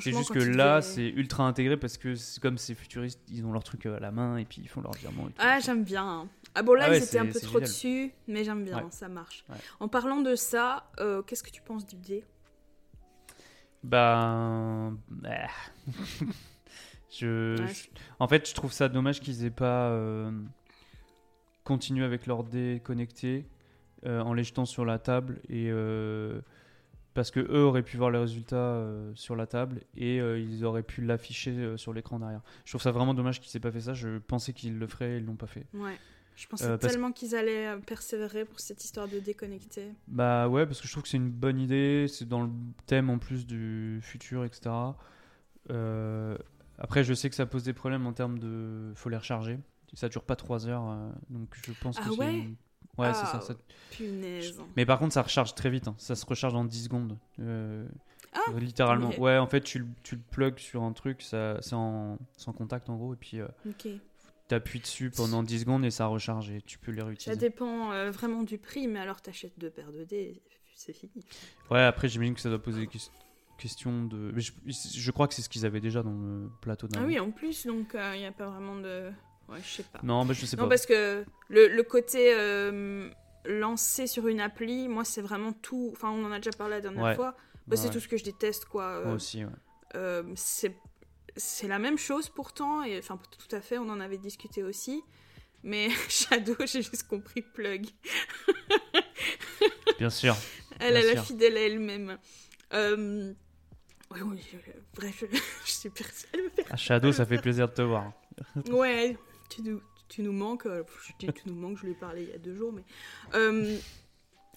C'est juste que là, devaient- c'est ultra intégré parce que comme c'est futuriste, ils ont leur truc à la main et puis ils font leur diamant. Et tout. Ah, j'aime bien. Ah bon, là, Ah ouais, ils étaient un peu trop génial. dessus, mais j'aime bien, Ouais. ça marche. Ouais. En parlant de ça, euh, qu'est-ce que tu penses du dé Ben. ah. *laughs* je, En fait, je trouve ça dommage qu'ils aient pas euh, continué avec leur dé connecté euh, en les jetant sur la table et. Parce que eux auraient pu voir les résultats euh, sur la table et euh, ils auraient pu l'afficher euh, sur l'écran derrière. Je trouve ça vraiment dommage qu'ils aient pas fait ça. Je pensais qu'ils le feraient ils l'ont pas fait. Ouais. Je pensais parce- tellement qu'ils allaient persévérer pour cette histoire de déconnecter. Bah ouais, parce que je trouve que c'est une bonne idée, c'est dans le thème en plus du futur, etc. Après, je sais que ça pose des problèmes en termes de... faut les recharger. Ça dure pas 3 heures, donc je pense Ah que c'est... ouais? une- Ouais, c'est Ah, ça, ça- Punaise. Mais par contre, ça recharge très vite, hein. ça se recharge en 10 secondes. Euh, Ah, euh, littéralement. Ouais, en fait, tu, le- tu le plugs sur un truc, ça, c'est en, sans contact en gros, et puis euh, t'appuies dessus pendant 10 secondes et ça recharge et tu peux les Ça réutiliser. dépend euh, vraiment du prix, mais alors t'achètes deux paires de dés, c'est fini. Ouais, après, j'imagine que ça doit poser des ques- questions de. Mais je, je crois que c'est ce qu'ils avaient déjà dans le plateau Ah d'avant. oui, en plus, donc il n'y a pas vraiment de. Ouais, je sais pas. Non, bah, je sais Non, pas. parce que le, le côté euh, lancé sur une appli, moi, c'est vraiment tout. Enfin, on en a déjà parlé la dernière Ouais. fois. Bah, Ouais, c'est tout ce que je déteste, quoi. Moi Euh, aussi, ouais. euh, c'est c'est la même chose pourtant, et enfin, tout à fait, on en avait discuté aussi. Mais *laughs* Shadow, j'ai juste compris plug. Bien sûr. Elle, est sûr. fidèle à elle-même. Euh, Oui, oui, bref, je, *laughs* je suis persuadée. À Shadow, ça fait plaisir de te voir. Ouais, tu nous, tu nous manques. euh, Je dis tu nous manques, je lui ai parlé il y a deux jours, mais. Euh,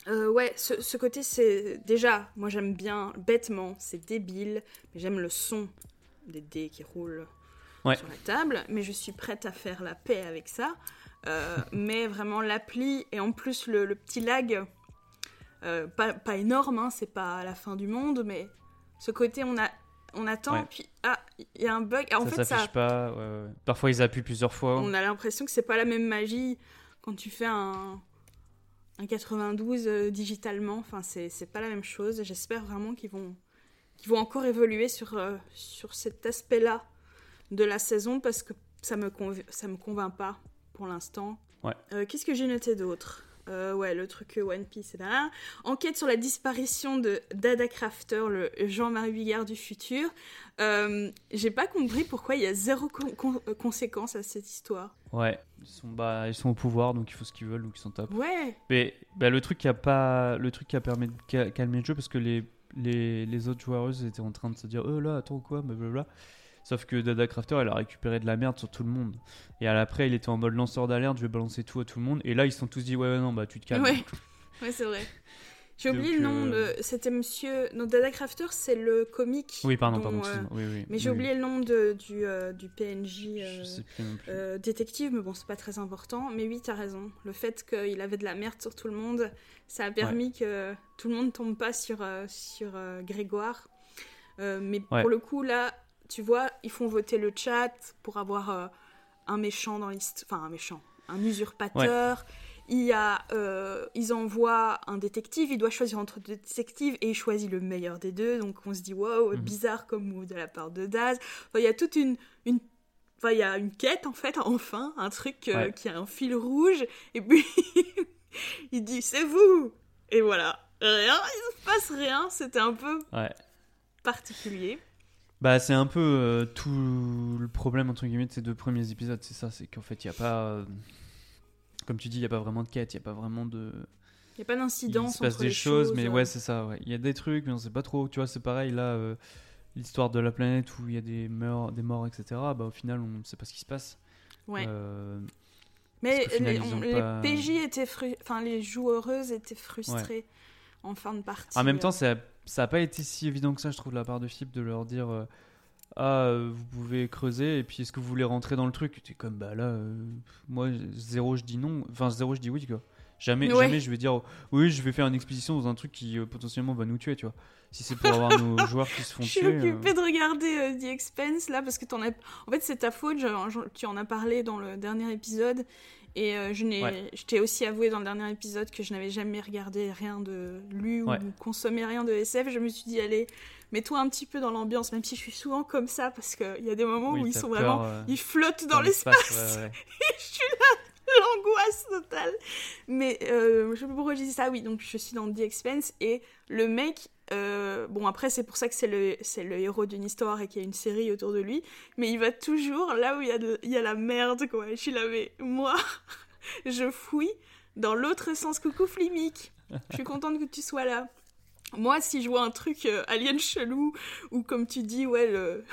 euh, ouais, ce, ce côté, c'est. Déjà, moi j'aime bien, bêtement, c'est débile, mais j'aime le son des dés qui roulent Ouais. sur la table, mais je suis prête à faire la paix avec ça. Euh, *laughs* mais vraiment, l'appli, et en plus le, le petit lag, euh, pas, pas énorme, hein, c'est pas la fin du monde, mais ce côté, on, a, on attend, Ouais. puis ah, il y a un bug. Ah, en ça fait, ça, s'affiche pas. ouais, ouais. Parfois, ils appuient plusieurs fois. on a l'impression que c'est pas la même magie quand tu fais un, un 92 euh, digitalement. Enfin, c'est c'est pas la même chose. J'espère vraiment qu'ils vont, qu'ils vont encore évoluer sur, euh, sur cet aspect-là de la saison parce que ça me, ça me convainc pas pour l'instant. Ouais. Euh, Qu'est-ce que j'ai noté d'autre? Euh, ouais, le truc One Piece, et là. Enquête sur la disparition de Dada Crafter, le Jean-Marie Bigard du futur. Euh, J'ai pas compris pourquoi il y a zéro con- con- euh, conséquence à cette histoire. Ouais. Ils sont, bah, ils sont au pouvoir, donc il faut ce qu'ils veulent, donc ils sont top. Ouais, Mais bah, le truc qui a pas, le truc qui a permis de ca- calmer le jeu, parce que les, les, les autres joueuses étaient en train de se dire, oh là, attends quoi, blablabla. Sauf que Dada Crafter, elle a récupéré de la merde sur tout le monde. Et à l'après, il était en mode lanceur d'alerte, je vais balancer tout à tout le monde. Et là, ils se sont tous dit, ouais, ouais, non, bah tu te calmes. Ouais. *laughs* ouais c'est vrai. J'ai oublié le nom euh, de. C'était monsieur. Non, Dada Crafter, c'est le comique. Oui, pardon, dont, pardon, euh. Oui, oui, Mais j'ai oui, oublié le nom de, du, euh, du PNJ. oui. Je sais plus non plus. détective, mais bon, c'est pas très important. Mais oui, t'as raison. Le fait qu'il avait de la merde sur tout le monde, ça a permis que tout le monde tombe pas sur, sur Grégoire. Mais Ouais. pour le coup, là, tu vois, ils font voter le chat pour avoir euh, un méchant dans l'histoire. Enfin, un méchant. Un usurpateur. Il y a, euh, ils envoient un détective, il doit choisir entre deux détectives et il choisit le meilleur des deux. Donc on se dit, wow, Mhm. bizarre comme move de la part de Daz. Enfin, il y a toute une, une Enfin, il y a une quête en fait, *laughs* enfin, un truc euh, Ouais. qui a un fil rouge, et puis *laughs* il dit c'est vous Et voilà, rien, il se passe rien, c'était un peu Ouais. particulier. Bah, c'est un peu euh, tout le problème, entre guillemets, de ces deux premiers épisodes. C'est ça, c'est qu'en fait, il n'y a pas. euh, Comme tu dis, il n'y a pas vraiment de quête, il n'y a pas vraiment de. Il n'y a pas Il d'incidence se passe entre des les choses, mais euh. ouais, c'est ça. ouais. Il y a des trucs, mais on sait pas trop. Tu vois, c'est pareil là, euh, l'histoire de la planète où il y a des morts, des morts, etc. Bah, au final, on ne sait pas ce qui se passe. Ouais. Mais final, les, on- les pas- PJ étaient fru- enfin les joueuses étaient frustrées en fin de partie. En même temps, euh. Ça ça a pas été si évident que ça, je trouve, de la part de Philippe, de leur dire euh, Ah, euh, vous pouvez creuser, et puis est-ce que vous voulez rentrer dans le truc? T'es comme, bah là, euh, moi, zéro, je dis non. Enfin, zéro, je dis oui, quoi. Jamais, Ouais. jamais je vais dire oui, je vais faire une expédition dans un truc qui potentiellement va nous tuer, tu vois. Si c'est pour avoir nos *laughs* joueurs qui se font Je suis tuer. occupée de regarder The Expense là parce que t'en as. En fait, c'est ta faute. je- je- tu en as parlé dans le dernier épisode et euh, je. Ouais. Je t'ai aussi avoué dans le dernier épisode que je n'avais jamais regardé rien de lu Ouais. ou consommé rien de SF. Je me suis dit allez, mets-toi un petit peu dans l'ambiance, même si je suis souvent comme ça parce qu'il y a des moments oui, où ils sont peur, vraiment. euh, Ils flottent dans l'espace. ouais, ouais. *laughs* je suis là, *laughs* l'angoisse totale. Mais euh, je sais pas pourquoi je dis ça. Oui, donc je suis dans The Expense et le mec. Euh, bon après c'est pour ça que c'est le c'est le héros d'une histoire et qu'il y a une série autour de lui. Mais il va toujours là où il y a de- il y a la merde quoi. Je suis là mais moi *laughs* je fouille dans l'autre sens. Coucou Flimic je suis contente que tu sois là. Moi si je vois un truc euh, alien chelou ou comme tu dis ouais le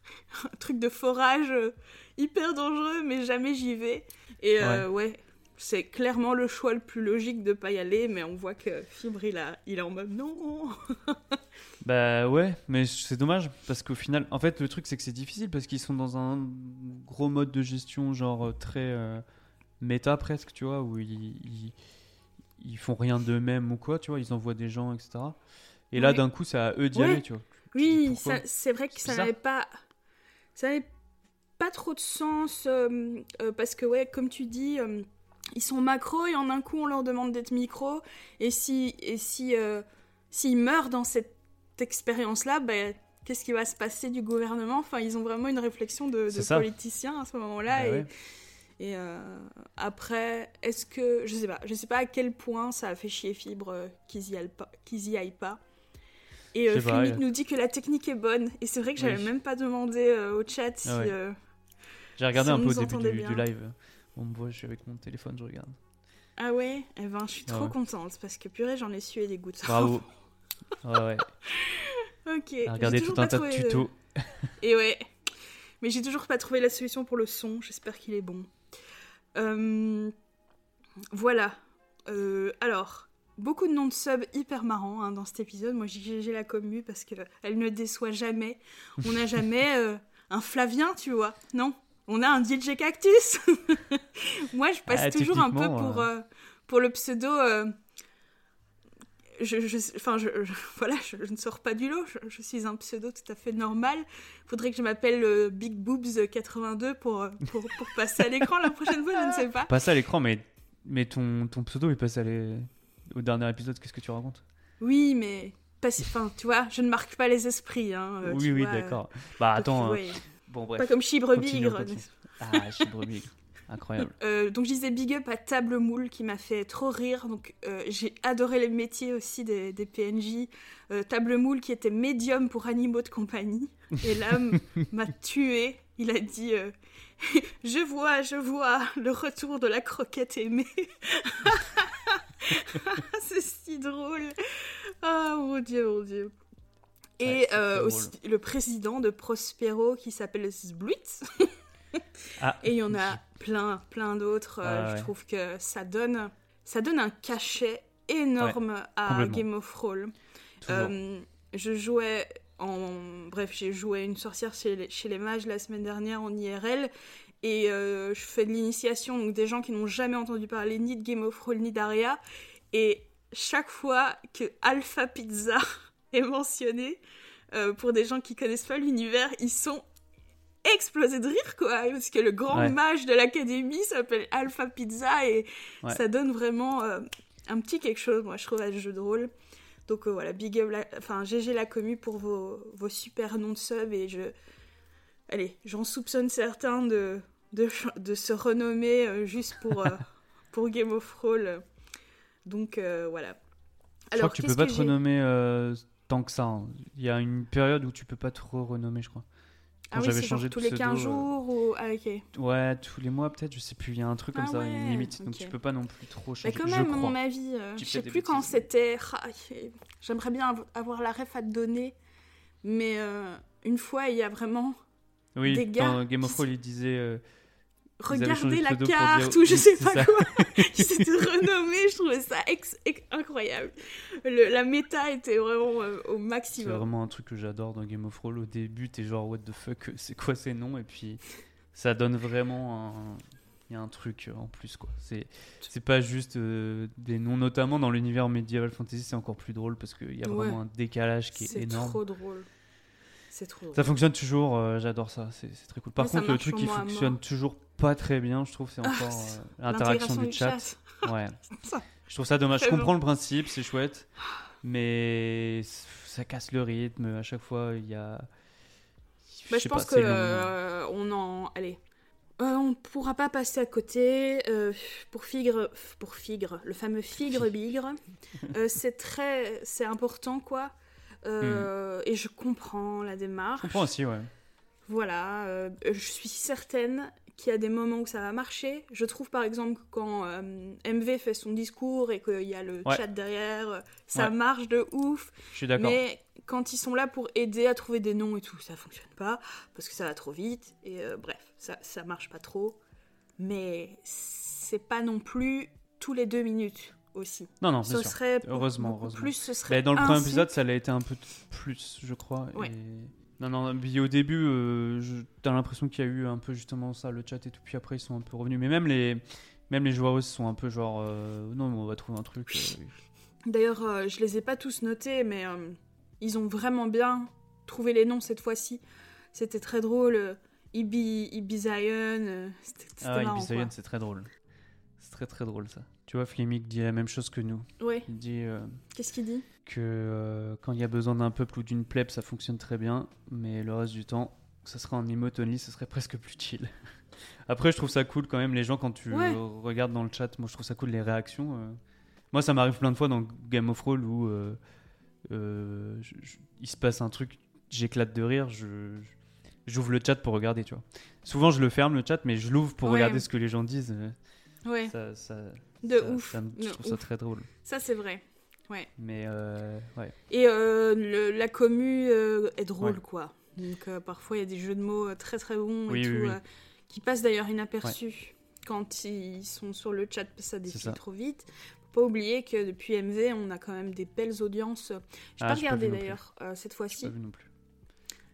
*laughs* un truc de forage euh, hyper dangereux mais jamais j'y vais. Et ouais, c'est clairement le choix le plus logique de pas y aller, mais on voit que Fibre, il, a, il est en mode non. *laughs* Bah ouais, mais c'est dommage parce qu'au final, en fait, le truc c'est que c'est difficile parce qu'ils sont dans un gros mode de gestion, genre euh, très euh, méta presque, tu vois, où ils, ils, ils font rien d'eux-mêmes ou quoi, tu vois, ils envoient des gens, etc. Et là, Ouais. d'un coup, c'est à eux d'y Ouais. aller, tu vois. Oui, c'est vrai que ça n'avait pas. Ça n'avait pas trop de sens euh, euh, parce que, ouais, comme tu dis. Ils sont macro et en un coup on leur demande d'être micro et si et si euh, s'ils meurent dans cette expérience là ben qu'est-ce qui va se passer du gouvernement? Enfin ils ont vraiment une réflexion de, de politiciens à ce moment-là Bah et, ouais. Et euh, après, est-ce que je sais pas, je sais pas à quel point ça a fait chier Fibre euh, qu'ils y aillent pas, qu'ils y aillent pas. Et euh, pas, nous dit que la technique est bonne. Et c'est vrai que j'avais Oui. même pas demandé au chat si. Ah ouais. J'ai regardé si un peu au début du, du live. On me voit, je suis avec mon téléphone, je regarde. Ah ouais, eh ben je suis Ah trop ouais. contente parce que purée j'en ai sué des gouttes. Bravo. *laughs* ouais, ouais. ok. Toujours tout un tas de tutos. Et ouais. Mais j'ai toujours pas trouvé la solution pour le son. J'espère qu'il est bon. Euh, Voilà. Euh, alors, beaucoup de noms de subs hyper marrants hein, dans cet épisode. Moi, j'ai j'ai la commu parce que elle ne déçoit jamais. On n'a *laughs* jamais euh, un Flavien, tu vois. Non? On a un DJ Cactus. *laughs* Moi, je passe Ah, toujours un peu pour, euh, euh, pour le pseudo. euh, je, je- enfin, je, je- *laughs* voilà, je, je ne sors pas du lot. Je, suis un pseudo tout à fait normal. Faudrait que je m'appelle Big Boobs 82 pour, pour, pour passer à l'écran la prochaine fois, je ne sais pas. Passe à l'écran, mais, mais ton, ton pseudo il passe à l'é- au dernier épisode. Qu'est-ce que tu racontes? Oui, mais pas si- enfin, tu vois, je ne marque pas les esprits. Hein, Oui, oui, d'accord. Bah attends. ouais, Bon, bref. pas comme Chibre Bigre. Ah, Chibre Bigre. Incroyable. *laughs* Euh, donc je disais big up à Table Moule qui m'a fait trop rire. Donc euh, j'ai adoré les métiers aussi des, des PNJ. Euh, Table Moule qui était médium pour animaux de compagnie. Et là *laughs* m'a tué. Il a dit *laughs* Je vois, je vois le retour de la croquette aimée. C'est si drôle. Oh mon dieu, mon dieu. Et euh, aussi le président de Prospero qui s'appelle Zbluit. Ah, *laughs* Et il y en a plein, plein d'autres. euh, Je ouais. trouve que ça donne, ça donne un cachet énorme à. Game of Thrones. Euh, je jouais en. Bref, j'ai joué une sorcière chez les, chez les mages la semaine dernière en IRL. Et euh, je fais de l'initiation, donc des gens qui n'ont jamais entendu parler ni de Game of Thrones ni d'Aria. Et chaque fois que Alpha Pizza *laughs* est mentionné, euh, pour des gens qui connaissent pas l'univers, ils sont explosés de rire, quoi. Parce que le grand Ouais. mage de l'académie s'appelle Alpha Pizza et Ouais. ça donne vraiment euh, un petit quelque chose, moi, je trouve, à ce jeu de rôle. Donc euh, voilà, big up, la- enfin GG la commu pour vos, vos super noms de sub et je... Allez, j'en soupçonne certains de, de, se renommer euh, juste pour, *laughs* pour Game of Thrones. Donc voilà. je crois que tu peux pas te renommer tant que ça. hein. Il y a une période où tu peux pas te renommer, je crois. Ah Quand oui, j'avais c'est genre changé de tous les pseudo, 15 euh, jours ou... Ah ok. Ouais, tous les mois peut-être, je sais plus. Il y a un truc comme Ah ça, il y a ouais, une limite. Donc ok. tu peux pas non plus trop Mais changer. quand je même, à crois. mon avis, euh, je sais plus quand bêtises. c'était. Ah, J'aimerais bien av- avoir la ref à te donner, mais euh, une fois, il y a vraiment Oui, des gars dans Game qui of Thrones, il disait. euh, De la carte dire- ou je sais c'est pas ça. quoi. *laughs* Ils s'étaient renommés, je trouvais ça ex- ex- incroyable. Le- la méta était vraiment euh, au C'est maximum. vraiment un truc que j'adore dans Game of Thrones. Au début, t'es genre, what the fuck, *laughs* c'est quoi ces noms? Et puis, ça donne vraiment un- il y a un truc euh, en plus quoi. C'est c'est pas juste euh, des noms, notamment dans l'univers medieval fantasy, c'est encore plus drôle parce qu'il y a Ouais. vraiment un décalage qui est, C'est énorme. trop drôle. C'est trop drôle. Ça fonctionne toujours, euh, j'adore ça, c'est c'est très cool. Par Ouais, contre, le truc qui fonctionne toujours pas très bien, je trouve, c'est Ah, encore euh, l'interaction du chat. *laughs* Ouais. Je trouve ça dommage. Je comprends le principe, c'est chouette, mais ça casse le rythme. À chaque fois, il y a. Bah, je sais pense pas, que euh, on en. Allez. Euh, on pourra pas passer à côté. euh, pour Figre, pour Figre, le fameux Figre Bigre, *laughs* c'est très, c'est important quoi. Euh, Et je comprends la démarche. Je comprends aussi, ouais. Voilà, euh, je suis certaine qu'il y a des moments où ça va marcher. Je trouve par exemple que quand euh, MV fait son discours et qu'il y a le Ouais. chat derrière, euh, ça Ouais. marche de ouf. Je suis d'accord. Mais quand ils sont là pour aider à trouver des noms et tout, ça fonctionne pas parce que ça va trop vite. Et euh, bref, ça, ça marche pas trop. Mais c'est pas non plus tous les deux minutes aussi. Non, non, Ce sûr. serait Heureusement, heureusement. plus. Ce serait Mais dans le premier épisode, ça l'a été un peu plus, je crois. Ouais. et- Non, non, puis au début, euh, t'as l'impression qu'il y a eu un peu justement ça, le chat et tout, puis après ils sont un peu revenus. Mais même les, même les joueuses sont un peu genre, euh, non, mais on va trouver un truc. euh, D'ailleurs, euh, je les ai pas tous notés, mais ils ont vraiment bien trouvé les noms cette fois-ci. C'était très drôle. Ibi, Ibizion, euh, c'était Ah. Ibizaïen, c'est très drôle. Très très drôle ça. Tu vois, Fleming dit la même chose que nous. Ouais, Il dit euh, qu'est-ce qu'il dit? que euh, quand il y a besoin d'un peuple ou d'une plèbe, ça fonctionne très bien, mais le reste du temps, ça serait en only, ce serait *laughs* presque plus chill. Après, je trouve ça cool quand même, les gens, quand tu Ouais. regardes dans le chat, moi je trouve ça cool les réactions. euh. Moi, ça m'arrive plein de fois dans Game of Thrones où je- je- il se passe un truc, j'éclate de rire, je. je- J'ouvre le chat pour regarder, tu vois. Souvent, je le ferme le chat, mais je l'ouvre pour Ouais. regarder ce que les gens disent. Ouais, Ça, ça, de ça- ouf. je trouve ça ouf. très drôle. Ça, c'est vrai. Mais euh, ouais. Et euh, le- la commu euh, est drôle, Ouais. quoi. Donc parfois, il y a des jeux de mots très très bons Oui, et oui, tout, oui. qui passent d'ailleurs inaperçus quand ils sont sur le chat, parce que ça défile trop vite. Faut pas oublier que depuis MV, on a quand même des belles audiences. J'ai Ah, pas regardé d'ailleurs cette fois-ci. pas vu non plus.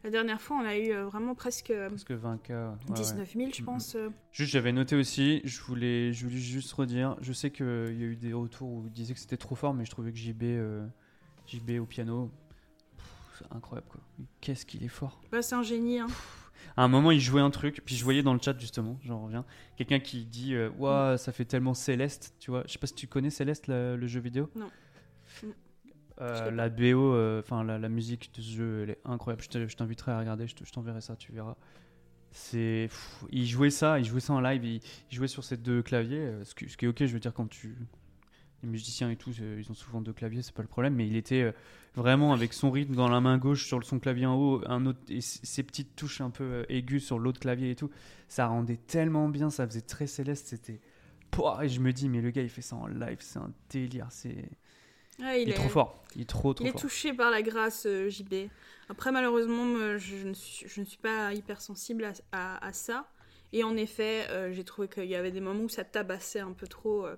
La dernière fois, on a eu euh, vraiment presque euh, Parce que 20K. ouais, ouais. 19 000, je pense. euh. Juste, j'avais noté aussi, je voulais, je voulais juste redire, je sais qu'il y a eu des retours où ils disaient que c'était trop fort, mais je trouvais que JB, euh, JB au piano, c'est incroyable quoi. Qu'est-ce qu'il est fort. Bah, c'est un génie. Hein. À un moment, il jouait un truc, puis je voyais dans le chat justement, j'en reviens, quelqu'un qui dit euh, Ouah, ça fait tellement Céleste, tu vois. Je sais pas si tu connais Céleste, le, le jeu vidéo? Non. Euh, la BO, euh, enfin la, musique de ce jeu, elle est incroyable. Je te- je t'inviterai à regarder, je te- je t'enverrai ça, tu verras. C'est, il jouait ça, il jouait ça en live, il, jouait sur ces deux claviers, euh, ce, qui- est ok, je veux dire quand tu, les musiciens et tout, ils ont souvent deux claviers, c'est pas le problème, mais il était vraiment avec son rythme dans la main gauche sur son clavier en haut, un autre et ses petites touches un peu aiguës sur l'autre clavier et tout, ça rendait tellement bien, ça faisait très céleste, c'était, et je me dis mais le gars il fait ça en live, c'est un délire, c'est, Ouais, il, est trop fort, il est trop trop Il est fort. touché par la grâce, euh, JB. Après, malheureusement, me- je, ne suis, je ne suis pas hypersensible à, à, à ça. Et en effet, euh, j'ai trouvé qu'il y avait des moments où ça tabassait un peu trop. euh,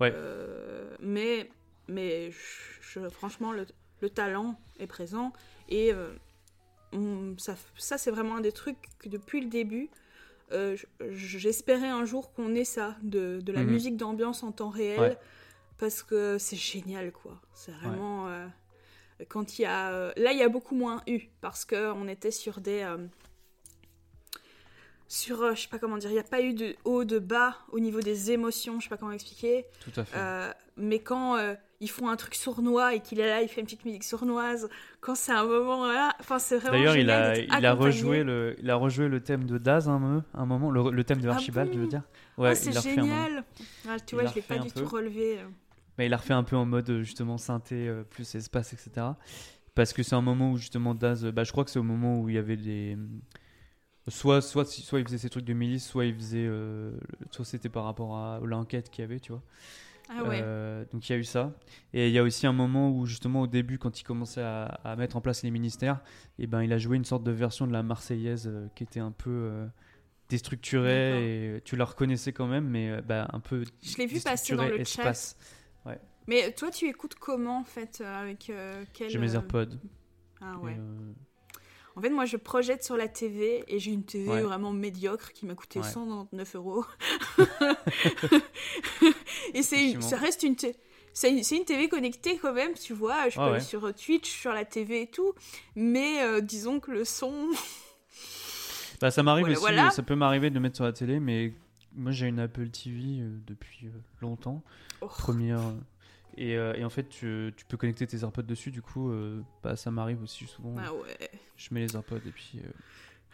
Ouais. euh, mais mais je- je- franchement, le, le talent est présent. Et on- ça, ça c'est vraiment un des trucs que depuis le début, j'espérais un jour qu'on ait ça, de, de la Mhm. musique d'ambiance en temps réel. Ouais. Parce que c'est génial, quoi. C'est vraiment. euh, quand il y a. euh, là, il y a beaucoup moins eu. Parce qu'on était sur des. euh, sur. je sais pas comment dire. Il n'y a pas eu de haut, de bas au niveau des émotions. Je sais pas comment expliquer. Tout à fait. Mais quand ils font un truc sournois et qu'il est là, il fait une petite musique sournoise. Quand c'est un moment là. Enfin, c'est vraiment. D'ailleurs, il a, il, a rejoué le, il a rejoué le thème de Daz un, un moment, le, le thème de Ah Archibald, je veux dire. Ah, Ouais, c'est génial! Ah, tu Il vois, je l'ai pas du tout relevé. Mais il a refait un peu en mode euh, justement synthé, euh, plus espace, etc. Parce que c'est un moment où justement Daz, euh, bah, je crois que c'est au moment où il y avait des. Soit, soit, soit il faisait ses trucs de milice, soit il faisait. euh, soit c'était par rapport à l'enquête qu'il y avait, tu vois. Ah ouais. Euh, donc il y a eu ça. Et il y a aussi un moment où justement au début, quand il commençait à, à mettre en place les ministères, et ben il a joué une sorte de version de la Marseillaise euh, qui était un peu déstructurée et tu la reconnaissais quand même, mais bah, un peu Je l'ai vu passer dans le chat. Mais toi, tu écoutes comment en fait euh, Avec euh, quel. J'ai mes euh, AirPods. Ah ouais. En fait, moi, je projette sur la TV et j'ai une TV Ouais. vraiment médiocre qui m'a coûté Ouais. 199 euros. *laughs* et c'est, ça reste une, c'est une, TV connectée quand même, tu vois. Je peux Ah aller ouais. sur Twitch, sur la TV et tout. Mais euh, disons que le son. Bah, ça m'arrive Voilà, aussi, voilà. ça peut m'arriver de le mettre sur la télé, mais moi j'ai une Apple TV euh, depuis euh, longtemps, Oh. première. euh, et, et en fait, tu, tu peux connecter tes AirPods dessus, du coup, bah, ça m'arrive aussi souvent. Ah ouais. Je mets les AirPods et puis.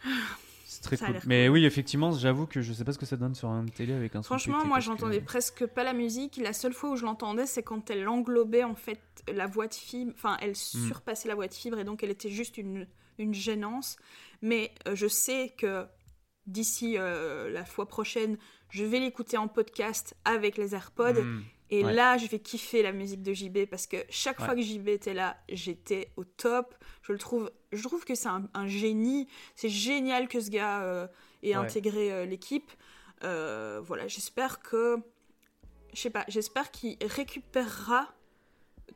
*sighs* c'est très cool. Mais oui, effectivement, j'avoue que je sais pas ce que ça donne sur une télé avec un son Franchement, moi, parce que- j'entendais presque pas la musique. La seule fois où je l'entendais, c'est quand elle englobait en fait la voix de fibre. Enfin, elle Hmm. surpassait la voix de fibre et donc elle était juste une, une gênance. Mais euh, je sais que d'ici euh, la fois prochaine, je vais l'écouter en podcast avec les AirPods. Hmm. Et Ouais. là, je vais kiffer la musique de JB parce que chaque Ouais. fois que JB était là, j'étais au top. Je le trouve, je trouve que c'est un, un génie. C'est génial que ce gars euh, ait Ouais. intégré euh, l'équipe. Voilà, j'espère que, je sais pas, j'espère qu'il récupérera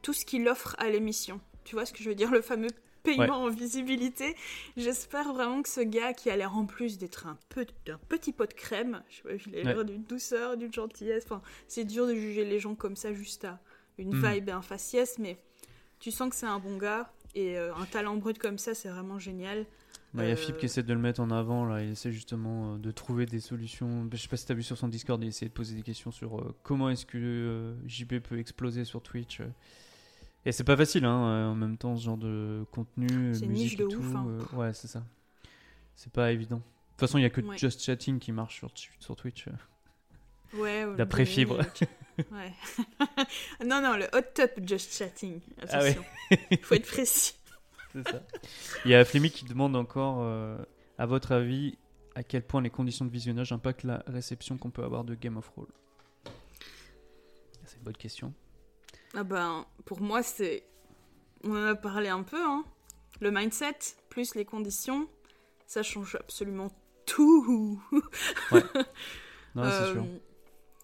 tout ce qu'il offre à l'émission. Tu vois ce que je veux dire, le fameux paiement en visibilité. J'espère vraiment que ce gars qui a l'air en plus d'être un, peu, un petit pot de crème, je sais pas, il a l'air Ouais. d'une douceur, d'une gentillesse. Enfin, c'est dur de juger les gens comme ça juste à une Mhm. vibe et un faciès, mais tu sens que c'est un bon gars et euh, un talent brut comme ça, c'est vraiment génial. Bah, Il y a Euh, Philippe qui essaie de le mettre en avant, là. Il essaie justement euh, de trouver des solutions. Je sais pas si tu as vu sur son Discord, il essaie de poser des questions sur comment est-ce que JB peut exploser sur Twitch. Et c'est pas facile, hein, euh, en même temps, ce genre de contenu, euh, C'est musique niche et de tout. ouf, hein. euh, ouais, c'est ça. C'est pas évident. De toute façon, il y a que Ouais. Just Chatting qui marche sur, sur Twitch. euh. Ouais, ouais, *laughs* D'après Fibre. ouais. *laughs* non, non, le hot top just chatting. Ah ouais. Attention. Faut être précis. *laughs* C'est ça. Il y a Flemmy qui demande encore, euh, à votre avis, à quel point les conditions de visionnage impactent la réception qu'on peut avoir de Game of Roll C'est une bonne question. Ah ben, pour moi, c'est. On en a parlé un peu, hein. Le mindset, plus les conditions, ça change absolument tout. *laughs* Non, c'est Euh, sûr.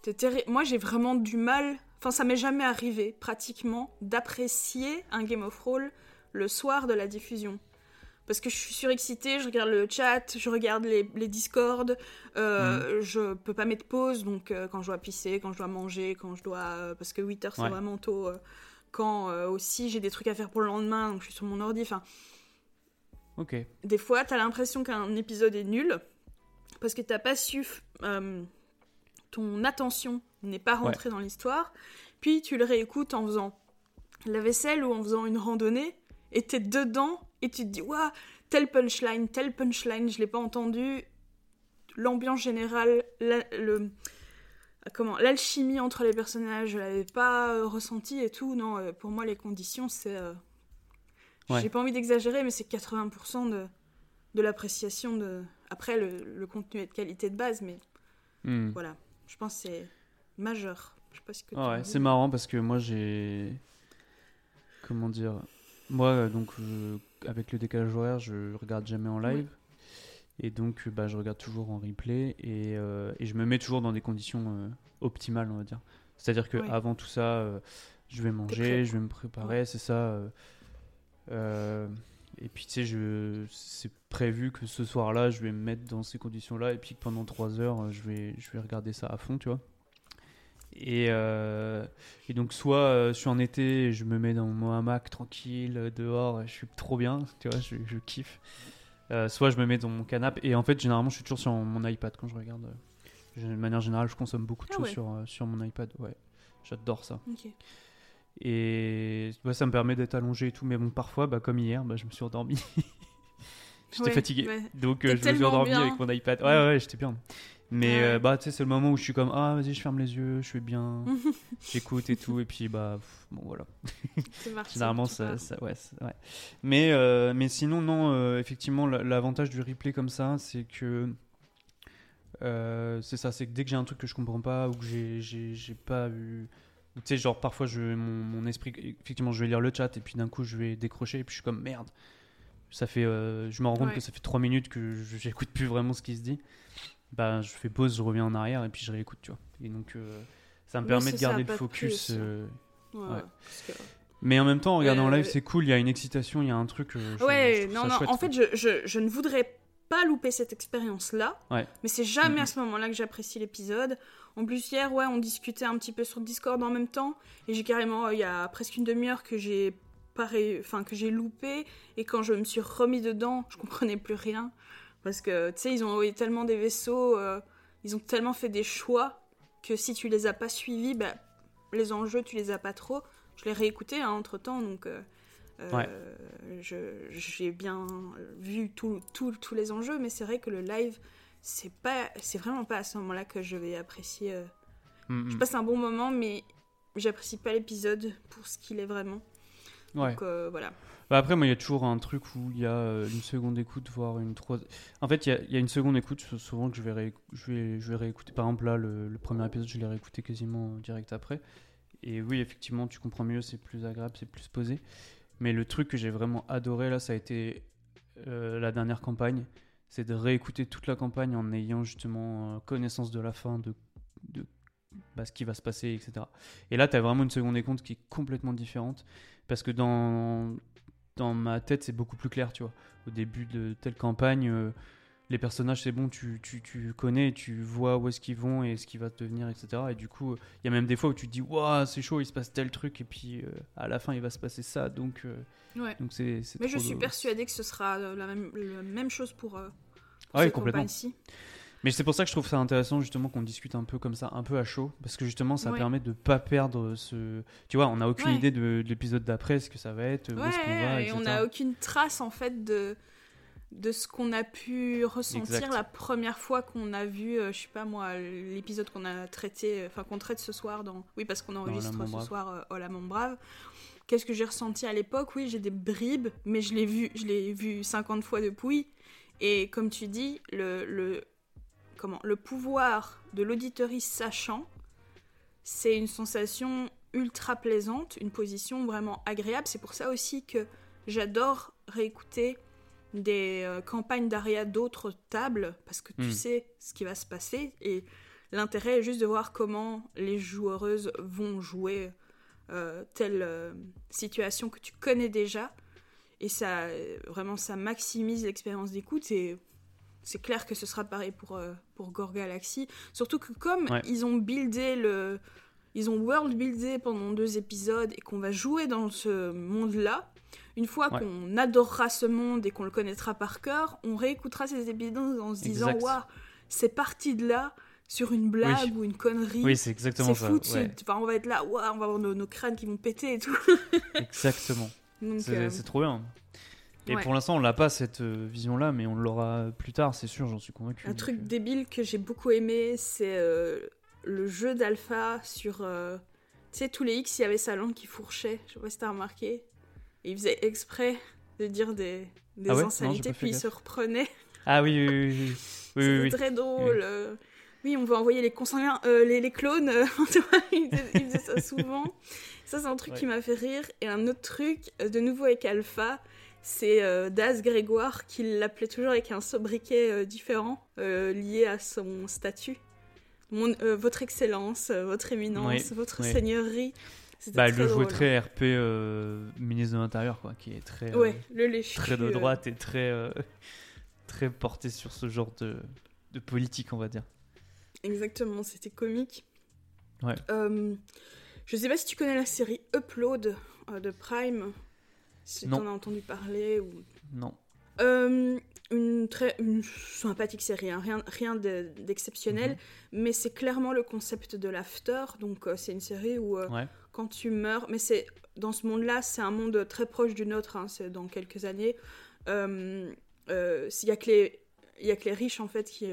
c'est terri- Moi, j'ai vraiment du mal. Enfin, ça m'est jamais arrivé, pratiquement, d'apprécier un Game of Roll le soir de la diffusion. Parce que je suis surexcitée, je regarde le chat, je regarde les, les Discord, euh, Mhm. je peux pas mettre pause, donc euh, quand je dois pisser, quand je dois manger, quand je dois... euh, parce que 8 heures, c'est Ouais. vraiment tôt. euh, quand aussi j'ai des trucs à faire pour le lendemain, donc je suis sur mon ordi. Enfin, Ok. des fois, t'as l'impression qu'un épisode est nul parce que t'as pas su. ton attention n'est pas rentrée dans l'histoire. Puis tu le réécoutes en faisant la vaisselle ou en faisant une randonnée et t'es dedans et tu te dis Waouh, tel punchline, tel punchline, je l'ai pas entendu. L'ambiance générale, la- le. Comment L'alchimie entre les personnages, je l'avais pas euh, ressenti et tout. Non, euh, pour moi, les conditions, c'est. euh, Ouais. J'ai pas envie d'exagérer, mais c'est 80% de, de l'appréciation de. Après, le, le contenu est de qualité de base, mais Hmm. voilà. Je pense que c'est majeur. Je sais pas ce que Ah ouais, c'est marrant parce que moi j'ai. Comment dire Moi, euh, donc, je- avec le décalage horaire, je regarde jamais en live. Et donc, euh, bah, je regarde toujours en replay. Et, euh, et je me mets toujours dans des conditions euh, optimales, on va dire. C'est-à-dire que avant tout ça, euh, je vais manger, prêt, je vais me préparer, c'est ça. euh, euh, et puis, tu sais, je... c'est prévu que ce soir-là, je vais me mettre dans ces conditions-là. Et puis, que pendant 3 heures, euh, je vais, je vais regarder ça à fond, tu vois. Et, euh, et donc, soit euh, je suis en été, et je me mets dans mon hamac tranquille, euh, dehors, je suis trop bien, tu vois, je, je kiffe. Euh, soit je me mets dans mon canapé. Et en fait, généralement, je suis toujours sur mon iPad quand je regarde. De manière générale, je consomme beaucoup de Ah choses ouais. sur, sur mon iPad. Ouais, j'adore ça. Et ouais, ça me permet d'être allongé et tout. Mais bon, parfois, bah, comme hier, bah, je me suis endormi. *laughs* j'étais Ouais, fatigué. ouais. Donc, je me suis endormi bien. avec mon iPad. Ouais, ouais, j'étais bien. Mais euh, bah, tu sais, c'est le moment où je suis comme, ah, vas-y, je ferme les yeux, je suis bien, *laughs* j'écoute et tout. Et puis, bah, pff, bon, voilà. Généralement, ça, ça- ouais, c'est- ouais. Mais, euh, mais sinon, non, euh, effectivement, l'avantage du replay comme ça, c'est que. c'est ça, c'est que dès que j'ai un truc que je comprends pas ou que j'ai- pas eu. Tu sais, genre parfois, je, mon, mon esprit. Effectivement, je vais lire le chat et puis d'un coup, je vais décrocher et puis je suis comme merde. Ça fait, euh, je me rends compte Ouais. que ça fait 3 minutes que j'écoute plus vraiment ce qui se dit. Bah, je fais pause, je reviens en arrière et puis je réécoute, tu vois. Et donc, euh, ça me Oui, permet de garder le focus. plus. euh, Ouais, ouais. parce que Mais en même temps, en regardant en live, Euh, c'est cool, il y a une excitation, il y a un truc. je- ouais, je non, non. chouette, en quoi. fait, je, je, je ne voudrais pas louper cette expérience-là. Ouais. Mais c'est jamais à ce moment-là que j'apprécie l'épisode. En plus, hier, ouais, on discutait un petit peu sur Discord en même temps. Et j'ai carrément, il y a presque une demi-heure que j'ai enfin que j'ai loupé. Et quand je me suis remis dedans, je comprenais plus rien. Parce que, tu sais, ils ont envoyé tellement des vaisseaux, euh, ils ont tellement fait des choix que si tu les as pas suivis, bah, les enjeux, tu les as pas trop. Je l'ai réécouté hein, entre temps, donc euh, euh, Ouais. j'ai bien vu tous les enjeux, mais c'est vrai que le live, c'est pas, c'est vraiment pas à ce moment-là que je vais apprécier. Mm, Je mm. passe un bon moment, mais j'apprécie pas l'épisode pour ce qu'il est vraiment. Ouais. Donc voilà. Bah après, moi, il y a toujours un truc où il y a euh, une seconde écoute, voire une troisième. En fait, il y a, une seconde écoute, sou- souvent que je vais, je vais, je vais réécouter. Par exemple, là, le, premier épisode, je l'ai réécouté quasiment direct après. Et oui, effectivement, tu comprends mieux, c'est plus agréable, c'est plus posé. Mais le truc que j'ai vraiment adoré, là, ça a été euh, la dernière campagne. C'est de réécouter toute la campagne en ayant justement euh, connaissance de la fin, de, de bah, ce qui va se passer, etc. Et là, tu as vraiment une seconde écoute qui est complètement différente. Parce que dans, dans ma tête, c'est beaucoup plus clair, tu vois. Au début de telle campagne, euh, les personnages, c'est bon, tu, tu, tu connais, tu vois où est-ce qu'ils vont et ce qui va devenir, etc. Et du coup, il y a même des fois où tu te dis, waouh, c'est chaud, il se passe tel truc, et puis euh, à la fin, il va se passer ça. Donc, euh, Ouais. donc c'est, Mais je suis de- persuadée que ce sera euh, la même, la même chose pour, euh, pour Ah oui, cette complètement. campagne-ci. Mais c'est pour ça que je trouve ça intéressant justement qu'on discute un peu comme ça, un peu à chaud, parce que justement ça Ouais. permet de pas perdre ce. Tu vois, on n'a aucune Ouais. idée de, de l'épisode d'après, ce que ça va être, où Ouais, est-ce qu'on va, et on n'a aucune trace en fait de, de ce qu'on a pu ressentir Exact. la première fois qu'on a vu, euh, je sais pas moi, l'épisode qu'on a traité, enfin qu'on traite ce soir dans. Oui, parce qu'on enregistre ce Brave. soir euh, Oh la mon brave. Qu'est-ce que j'ai ressenti à l'époque? Oui, j'ai des bribes, mais je l'ai vu, je l'ai vu 50 fois depuis. Et comme tu dis, le, le, comment, le pouvoir de l'auditeuriste sachant, c'est une sensation ultra plaisante, une position vraiment agréable. C'est pour ça aussi que j'adore réécouter des euh, campagnes d'Aria d'autres tables, parce que tu Hmm. sais ce qui va se passer, et l'intérêt est juste de voir comment les joueuses vont jouer euh, telle euh, situation que tu connais déjà, et ça, vraiment, ça maximise l'expérience d'écoute, et c'est clair que ce sera pareil pour, euh, pour Gore Galaxy, surtout que comme Ouais. ils ont buildé le... Ils ont world buildé pendant deux épisodes et qu'on va jouer dans ce monde-là, une fois Ouais. qu'on adorera ce monde et qu'on le connaîtra par cœur, on réécoutera ces épisodes en se disant. Waouh, c'est parti de là sur une blague Oui. ou une connerie. Oui, c'est exactement ça. fou, ouais. enfin, on va être là, Waouh, on va avoir nos, nos crânes qui vont péter et tout. Exactement. *laughs* C'est euh, c'est trop bien. Et ouais. pour l'instant, on l'a pas cette euh, vision-là, mais on l'aura plus tard, c'est sûr, j'en suis convaincu. un truc euh, débile que j'ai beaucoup aimé, c'est euh, le jeu d'alpha sur. euh, tu sais, tous les X, il y avait sa langue qui fourchait. Je sais pas si t'as remarqué. Et il faisait exprès de dire des, des Ah ouais? Insanités, puis il se reprenait. Ah oui, oui, oui. oui, *laughs* oui. Oui, oui, très drôle. euh. Oui, on veut envoyer les consanguins, euh, les, les clones. *laughs* il, faisait, il faisait ça souvent. Ça, c'est un truc Ouais. qui m'a fait rire. Et un autre truc, de nouveau avec Alpha, c'est euh, Daz Grégoire qui l'appelait toujours avec un sobriquet euh, différent euh, lié à son statut. Mon, euh, votre Excellence, votre Éminence, votre. Seigneurie. Bah, le drôle. très RP ministre de l'Intérieur, quoi, qui est très, Ouais, le léchu. très de droite et très, *laughs* très porté sur ce genre de, de politique, on va dire. Exactement, c'était comique. Ouais. Je sais pas si tu connais la série Upload de Prime. Si t'en as entendu parler ou. Non. Euh, une très une sympathique série, hein, rien, rien de- d'exceptionnel, Mhm. mais c'est clairement le concept de l'after. Donc euh, c'est une série où euh, Ouais. quand tu meurs, mais c'est dans ce monde-là, c'est un monde très proche du nôtre. hein, c'est dans quelques années. Il y a que les il a que les riches en fait qui,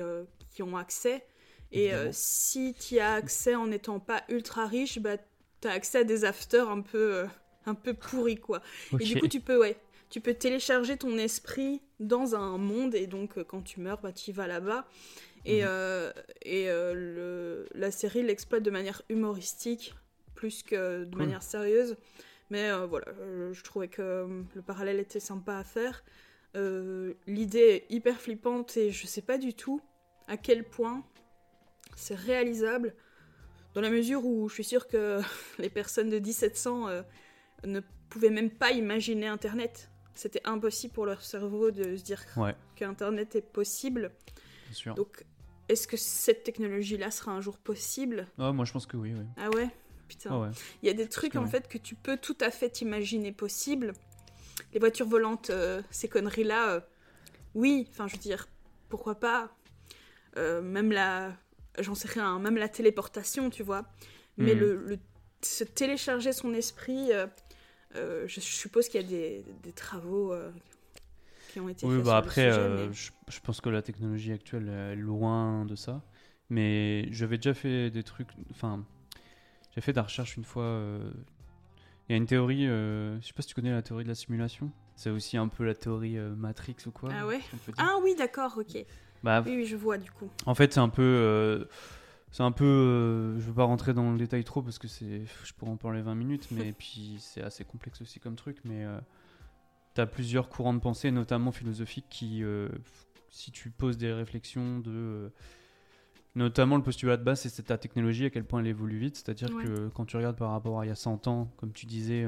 qui ont accès. Et si tu as accès en n'étant pas ultra riche, bah, tu as accès à des afters un peu, un peu pourris, quoi. Et du coup, tu peux, ouais, tu peux télécharger ton esprit dans un monde, et donc euh, quand tu meurs, bah, tu y vas là-bas. Et, Mhm. euh, et euh, le, la série l'exploite de manière humoristique, plus que de Cool. manière sérieuse. Mais euh, voilà, je trouvais que le parallèle était sympa à faire. L'idée est hyper flippante et je sais pas du tout à quel point c'est réalisable, dans la mesure où je suis sûre que *laughs* les personnes de 1700 euh, ne pouvaient même pas imaginer Internet. C'était impossible pour leur cerveau de se dire Ouais, qu'Internet est possible. bien sûr. Donc, est-ce que cette technologie-là sera un jour possible? Ah, moi, je pense que oui, oui. Ah ouais? Putain. Ah ouais. Il y a des trucs en fait que tu peux tout à fait imaginer possible. Les voitures volantes, euh, ces conneries-là, euh, oui, enfin je veux dire, pourquoi pas? Euh, Même la, j'en sais rien, même la téléportation, tu vois. Mais le, le- se télécharger son esprit, euh, je suppose qu'il y a des, des travaux euh, qui ont été Oui, faits bah après, sujet. euh, mais- je, je pense que la technologie actuelle est loin de ça. Mais j'avais déjà fait des trucs. Enfin, j'ai fait de la recherche une fois. Il y a une théorie, euh, je sais pas si tu connais la théorie de la simulation. C'est aussi un peu la théorie euh, Matrix ou quoi. Ah ouais. Ah oui, d'accord, ok. Bah, Oui, oui, je vois du coup. En fait, c'est un peu. euh, c'est un peu. euh, je veux pas rentrer dans le détail trop parce que c'est. Je pourrais en parler 20 minutes, mais *laughs* puis c'est assez complexe aussi comme truc. Mais euh, t'as plusieurs courants de pensée, notamment philosophiques, qui. euh, si tu poses des réflexions de. euh, notamment le postulat de base, c'est ta technologie, à quel point elle évolue vite. C'est-à-dire Ouais. que quand tu regardes par rapport à il y a 100 ans, comme tu disais.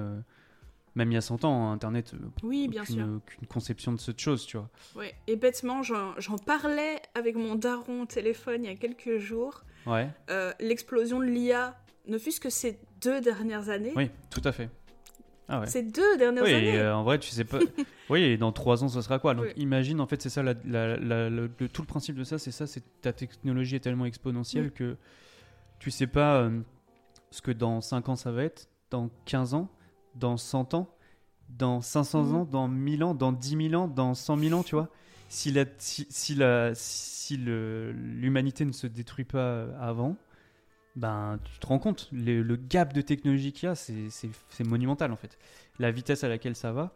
Même il y a 100 ans, hein, Internet, euh, Oui, bien aucune, sûr. aucune conception de cette chose, tu vois. Ouais. Et bêtement, j'en parlais avec mon daron au téléphone il y a quelques jours. Ouais, Euh, L'explosion de l'IA, ne fût-ce que ces deux dernières années. oui, tout à fait. Ah ouais. Ces deux dernières Oui, années. euh, en vrai, tu sais pas. *laughs* oui, et dans trois ans, ça sera quoi? Donc, Oui. imagine, en fait, c'est ça, la- la- la- le, le- tout le principe de ça, c'est ça, c'est ta technologie est tellement exponentielle Mm. que tu sais pas euh, ce que dans 5 ans ça va être, dans 15 ans, dans 100 ans, dans 500 Mm. ans, dans 1000 ans, dans 10 000 ans, dans 100 000 ans, tu vois. Si la, si, si la, si l'humanité ne se détruit pas avant, ben, tu te rends compte, le, le gap de technologie qu'il y a, c'est- c'est c'est monumental en fait. La vitesse à laquelle ça va.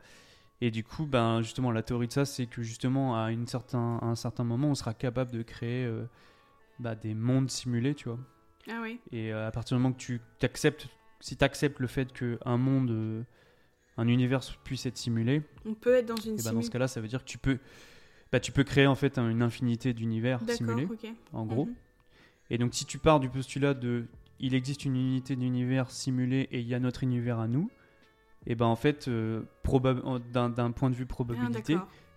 Et du coup, ben, justement, la théorie de ça, c'est que justement, à, une certain, à un certain moment, on sera capable de créer euh, bah, des mondes simulés, tu vois. Ah oui. Et euh, à partir du moment que tu acceptes, si tu acceptes le fait qu'un monde, euh, un univers puisse être simulé, On peut être dans une et ben, dans ce cas-là, ça veut dire que tu peux, bah, tu peux créer en fait un- une infinité d'univers simulés, en gros. Mhm. Et donc, si tu pars du postulat de il existe une unité d'univers simulé et il y a notre univers à nous, et ben en fait, euh, d'un point de vue Ah, probabilité.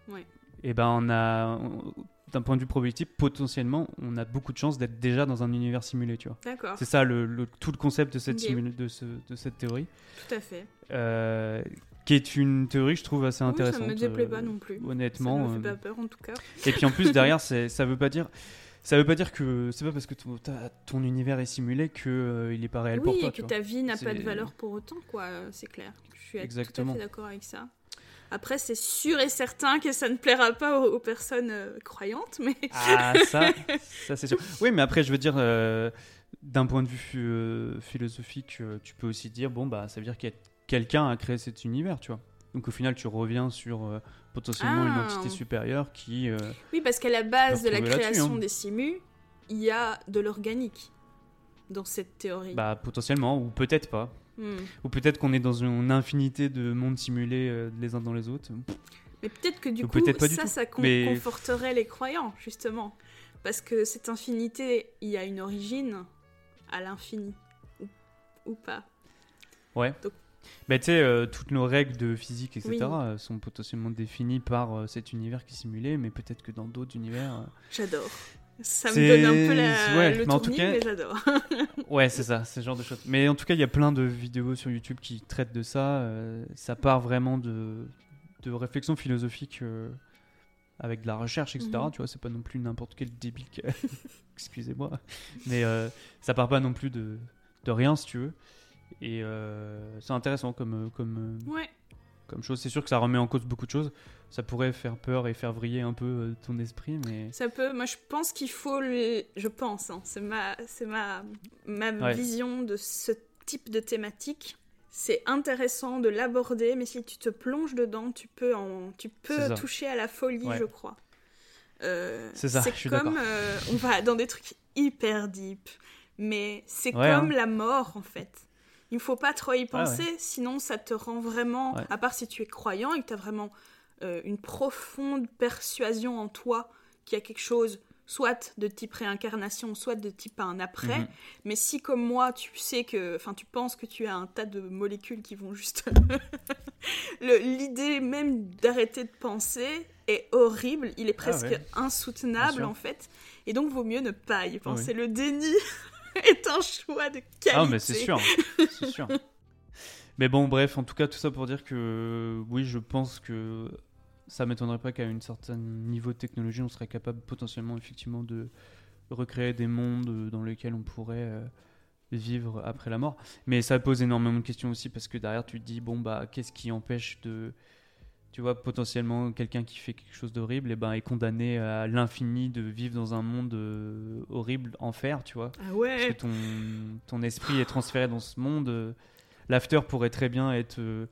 Ouais. et ben on a, on- d'un point de vue probabilité, potentiellement, on a beaucoup de chances d'être déjà dans un univers simulé, tu vois. D'accord, C'est ça le, le- tout le concept de cette, Ok. simula- de, ce- de cette théorie, tout à fait. euh, qui est une théorie je trouve assez Oui, intéressante. ça me déplaît euh, pas non plus. Honnêtement. ça me fait euh, pas peur en tout cas. et puis en plus *laughs* derrière, ça veut pas dire, ça veut pas dire que c'est pas parce que ton, univers est simulé que euh, il est pas réel oui, pour toi. et tu que ta vie n'a pas de valeur pour autant, quoi. euh, C'est clair. Je suis Exactement. tout à fait d'accord avec ça. Après, c'est sûr et certain que ça ne plaira pas aux, aux personnes euh, croyantes, mais Ah ça, ça c'est sûr. Oui, mais après je veux dire, euh, d'un point de vue euh, philosophique, tu peux aussi dire bon bah ça veut dire qu'il y a quelqu'un a créé cet univers, tu vois. Donc au final, tu reviens sur euh, potentiellement une Ah. entité supérieure qui. euh, oui, parce qu'à la base de la création hein. des simus, il y a de l'organique dans cette théorie. bah potentiellement ou peut-être pas. Hmm. Ou peut-être qu'on est dans une infinité de mondes simulés euh, les uns dans les autres. Mais peut-être que du Ou coup, du ça, ça con- Mais- conforterait les croyants, justement. Parce que cette infinité, il y a une origine à l'infini. Ou, ou pas. Ouais. Donc- Mais tu sais, euh, toutes nos règles de physique, etc., Oui. euh, sont potentiellement définies par euh, cet univers qui est simulé, mais peut-être que dans d'autres univers. J'adore. Ça me donne un peu la, ouais, le mais tournis, cas- mais j'adore. *laughs* Ouais, c'est ça, c'est ce genre de choses. Mais en tout cas, il y a plein de vidéos sur YouTube qui traitent de ça. euh, ça part vraiment de, de réflexions philosophiques euh, avec de la recherche, etc. Mhm. Tu vois, c'est pas non plus n'importe quel débile. *laughs* Excusez-moi. Mais euh, ça part pas non plus de, de rien, si tu veux. Et c'est intéressant comme, comme, Ouais. comme chose. C'est sûr que ça remet en cause beaucoup de choses. Ça pourrait faire peur et faire vriller un peu euh, ton esprit, mais. Ça peut. Moi, je pense qu'il faut. le- Je pense. hein, c'est ma, c'est ma, ma Ouais. vision de ce type de thématique. C'est intéressant de l'aborder, mais si tu te plonges dedans, tu peux en, tu C'est peux toucher à la folie, Ouais. je crois. Euh, C'est ça, suis comme euh, on va dans des trucs hyper deep, mais c'est Ouais, comme hein. la mort en fait. Il faut pas trop y penser, sinon ça te rend vraiment, à part si tu es croyant et que tu as vraiment euh, une profonde persuasion en toi qu'il y a quelque chose soit de type réincarnation, soit de type un après. Mhm. Mais si, comme moi, tu sais que, enfin, tu penses que tu as un tas de molécules qui vont juste. *laughs* L'idée même d'arrêter de penser est horrible. Il est presque Ah ouais. insoutenable, en fait. Et donc, vaut mieux ne pas y penser. Le déni *laughs* est un choix de qualité. Ah, mais c'est sûr, c'est sûr. *laughs* Mais bon, bref, en tout cas, tout ça pour dire que oui, je pense que ça m'étonnerait pas qu'à un certain niveau de technologie, on serait capable potentiellement, effectivement, de recréer des mondes dans lesquels on pourrait euh, vivre après la mort. Mais ça pose énormément de questions aussi parce que derrière, tu te dis, bon, bah, qu'est-ce qui empêche de. Tu vois, potentiellement, quelqu'un qui fait quelque chose d'horrible et ben, est condamné à l'infini de vivre dans un monde euh, horrible, enfer, tu vois. Ah Parce que ton, ton esprit est transféré dans ce monde. euh, L'after pourrait très bien être. euh,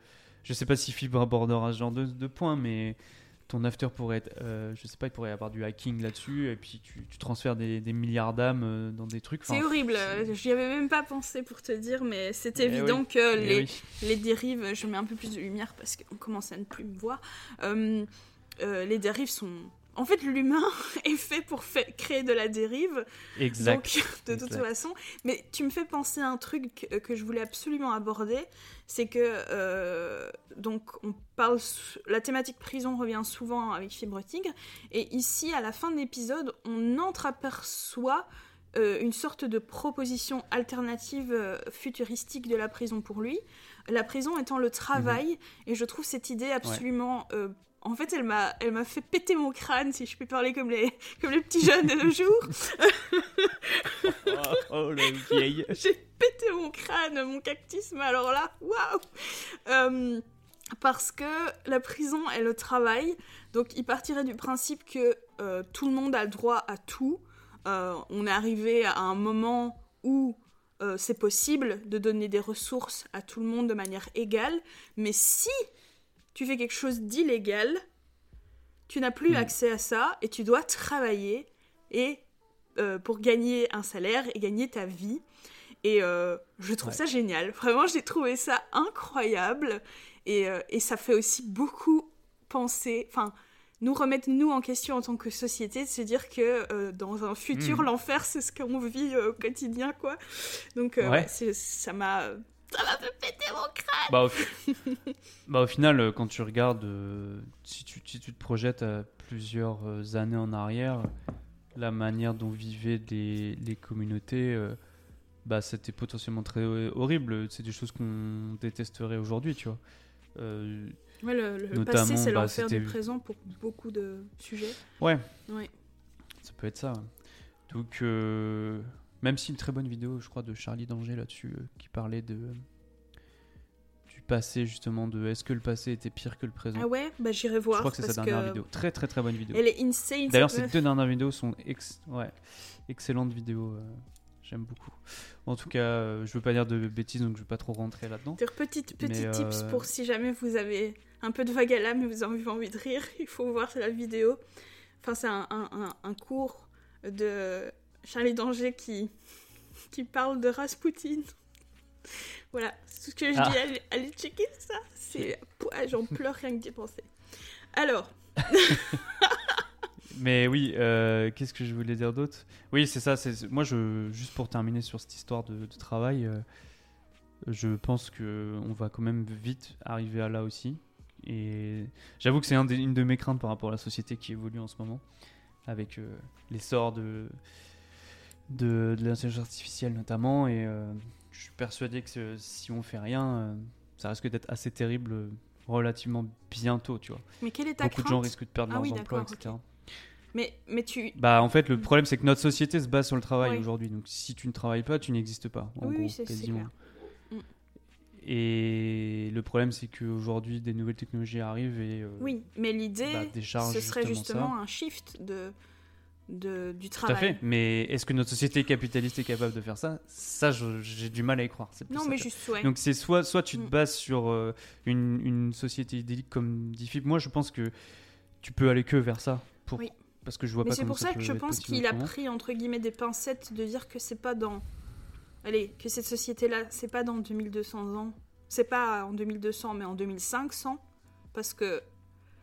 je sais pas si Fibre abordera ce genre de, de points, mais ton after pourrait être. euh, je sais pas, il pourrait y avoir du hacking là-dessus, et puis tu, tu transfères des, des milliards d'âmes euh, dans des trucs. C'est horrible, j'y avais même pas pensé pour te dire, mais c'est Eh évident oui, que eh les, oui. les dérives, je mets un peu plus de lumière parce qu'on commence à ne plus me voir. Euh, euh, les dérives sont. En fait, l'humain *laughs* est fait pour créer de la dérive, Exact. donc *laughs* de toute exact. façon. Mais tu me fais penser à un truc que, que je voulais absolument aborder, c'est que euh, donc on parle, la thématique prison revient souvent avec Fibre Tigre, et ici à la fin de l'épisode, on entreaperçoit euh, une sorte de proposition alternative euh, futuristique de la prison pour lui. La prison étant le travail, et je trouve cette idée absolument. En fait, elle m'a, elle m'a fait péter mon crâne, si je peux parler comme les, *laughs* comme les petits jeunes de nos jours. *laughs* Oh, oh, la vieille. *laughs* J'ai pété mon crâne, mon cactus, mais alors là, waouh Euh, Parce que la prison est le travail, donc il partirait du principe que euh, tout le monde a le droit à tout. Euh, on est arrivé à un moment où euh, c'est possible de donner des ressources à tout le monde de manière égale, mais si tu fais quelque chose d'illégal, tu n'as plus Mm. accès à ça et tu dois travailler et euh, pour gagner un salaire et gagner ta vie. Et euh, je trouve Ouais. ça génial. Vraiment, j'ai trouvé ça incroyable. Et, euh, et ça fait aussi beaucoup penser, enfin, nous remettre nous en question en tant que société, de se dire que dans un futur, Mhm. l'enfer, c'est ce qu'on vit au quotidien, quoi. Donc, Ouais. ça m'a... Ça m'a fait péter mon crâne Bah au, fi- *laughs* bah, au final, euh, quand tu regardes, euh, si, tu, si tu te projettes à plusieurs euh, années en arrière, la manière dont vivaient les, les communautés, euh, bah, c'était potentiellement très horrible. C'est des choses qu'on détesterait aujourd'hui, tu vois. Euh, Ouais, le, le Notamment, passé, c'est bah, l'enfer du présent pour beaucoup de sujets. ouais, Ouais. ça peut être ça. Donc, euh, même si une très bonne vidéo, je crois, de Charlie Danger là-dessus, euh, qui parlait de du passé justement, de est-ce que le passé était pire que le présent. Ah ouais? Bah j'irai voir. Je crois que c'est sa dernière que vidéo. Très très très bonne vidéo. Elle est insane. D'ailleurs, ces deux dernières vidéos sont ex- ouais, excellentes vidéos. euh, J'aime beaucoup. En tout cas, euh, je veux pas dire de bêtises, donc je vais pas trop rentrer là-dedans. Petits Mais, tips euh, pour si jamais vous avez un peu de vague à l'âme et vous avez envie de rire, *laughs* il faut voir la vidéo. Enfin, c'est un, un- un- un cours de Charlie Danger qui, qui parle de Rasputin. Voilà, c'est tout ce que je Ah. dis. Allez, allez checker ça. C'est... Ah, J'en pleure rien que d'y penser. Alors, *laughs* Mais oui, euh, qu'est-ce que je voulais dire d'autre? Oui, c'est ça. C'est moi, je juste pour terminer sur cette histoire de, de travail, euh, je pense que on va quand même vite arriver à là aussi. Et j'avoue que c'est un une de mes craintes par rapport à la société qui évolue en ce moment, avec euh, l'essor de de, de l'intelligence artificielle notamment. Et euh, je suis persuadé que ce- si on fait rien, euh, ça risque d'être assez terrible euh, relativement bientôt, tu vois. mais quelle est ta Beaucoup de gens risquent de perdre Ah leurs oui, emplois, etc. mais, mais tu... Bah en fait le Mm. problème c'est que notre société se base sur le travail Ouais. aujourd'hui. Donc si tu ne travailles pas, tu n'existes pas. En Oui, gros, quasiment. clair. Mm. Et le problème c'est qu'aujourd'hui des nouvelles technologies arrivent et euh, Oui, mais l'idée, bah, ce serait justement, justement un shift de, de, du ça. Tout à travail. fait. Mais est-ce que notre société capitaliste est capable de faire ça? Ça j'ai du mal à y croire. Non, ça, mais juste, ouais. Donc c'est soit, soit tu te Mm. bases sur euh, une, une société idyllique comme dit Philippe. Moi je pense que tu peux aller que vers ça. Pour... Oui. Parce que je vois Mais pas c'est pour ça que peut je pense qu'il a pris entre guillemets des pincettes de dire que c'est pas dans. Allez, que cette société-là, c'est pas dans 2200 ans. C'est pas en 2200, mais en 2500. Parce que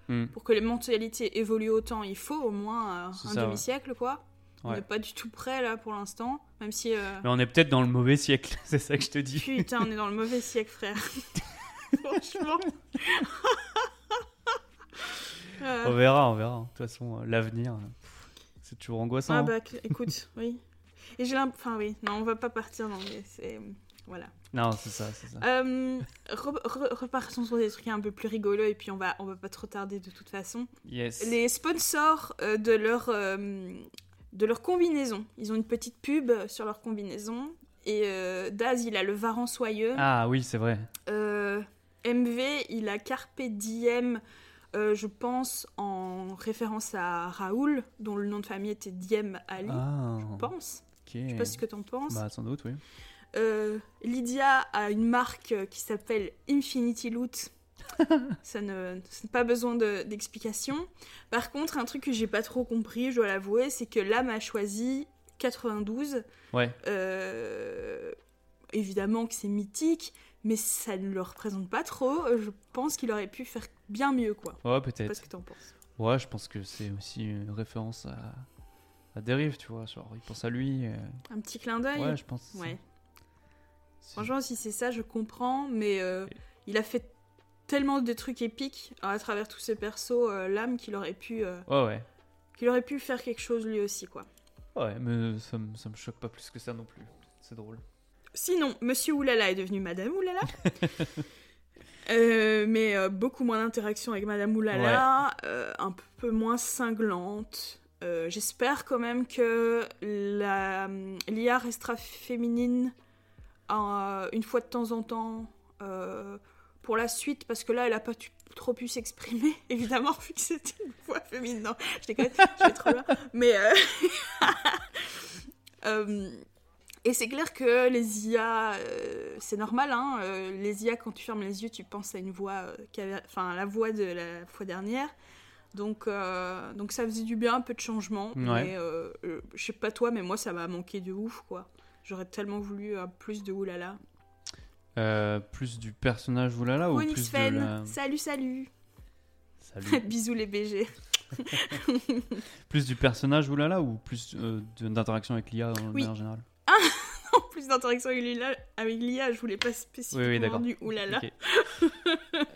Mm. pour que les mentalités évoluent autant, il faut au moins euh, un ouais. demi-siècle, quoi. On n'est pas du tout prêt là pour l'instant, même si. euh, Mais on est peut-être dans le mauvais siècle, *laughs* c'est ça que je te dis. Putain, on est dans le mauvais siècle, frère. *laughs* Franchement. *laughs* Euh, On verra, on verra. De toute façon, l'avenir, c'est toujours angoissant. Ah hein. bah écoute, oui. Et j'ai l'impression... Enfin oui, non, on va pas partir dans les... Voilà. Non, c'est ça, c'est ça. Euh, re- re- repartons sur des trucs un peu plus rigolos et puis on va, on va pas trop tarder de toute façon. Yes. Les sponsors euh, de leur... euh, de leur combinaison. Ils ont une petite pub sur leur combinaison. Et euh, Daz, il a le Varan soyeux. Ah oui, c'est vrai. MV, il a Carpe Diem, je pense, en référence à Raoul, dont le nom de famille était Diem Ali, Ah, je pense. ok. Je sais pas ce que t'en penses. Bah, sans doute, oui. Euh, Lydia a une marque euh, qui s'appelle Infinity Loot. *laughs* Ça ne, ça n'a pas besoin de- d'explication. Par contre, un truc que j'ai pas trop compris, je dois l'avouer, c'est que l'âme a choisi 92. Ouais. Euh, évidemment que c'est mythique, mais ça ne le représente pas trop. Je pense qu'il aurait pu faire bien mieux, quoi. Ouais, Je sais pas peut-être. ce que t'en penses. Ouais, je pense que c'est aussi une référence à, à Dérive, tu vois. Genre, il pense à lui. euh, Un petit clin d'œil Ouais, je pense. Ouais. Franchement, si c'est ça, je comprends, mais euh, il a fait tellement de trucs épiques à travers tous ces persos, euh, l'âme, qu'il aurait pu, euh, Ouais, ouais. qu'il aurait pu faire quelque chose lui aussi, quoi. Ouais, mais ça, me- ça me choque pas plus que ça non plus. C'est drôle. Sinon, Monsieur Oulala est devenu Madame Oulala. *laughs* Euh, mais beaucoup moins d'interaction avec Madame Oulala, un peu moins cinglante. J'espère quand même que la l'IA restera féminine euh, une fois de temps en temps euh, pour la suite, parce que là, elle a pas tu- trop pu s'exprimer, *laughs* évidemment, vu que c'était une voix féminine. Non, je déconne, je vais trop loin. Mais *laughs* euh, et c'est clair que les IA, euh, c'est normal, hein, euh, les IA, quand tu fermes les yeux, tu penses à une voix, euh, enfin, la voix de la fois dernière. Donc, donc ça faisait du bien, un peu de changement. Ouais. Mais je sais pas toi, mais moi, ça m'a manqué de ouf, quoi. J'aurais tellement voulu euh, plus de oulala. Euh, plus du personnage oulala ou plus de Fen, la... salut, salut. Salut. *laughs* Bisous les BG. *laughs* plus du personnage oulala ou plus euh, de- d'interaction avec l'IA en Oui. générale *laughs* plus d'interaction avec l'IA, je voulais pas spécifiquement Oui, du oulala.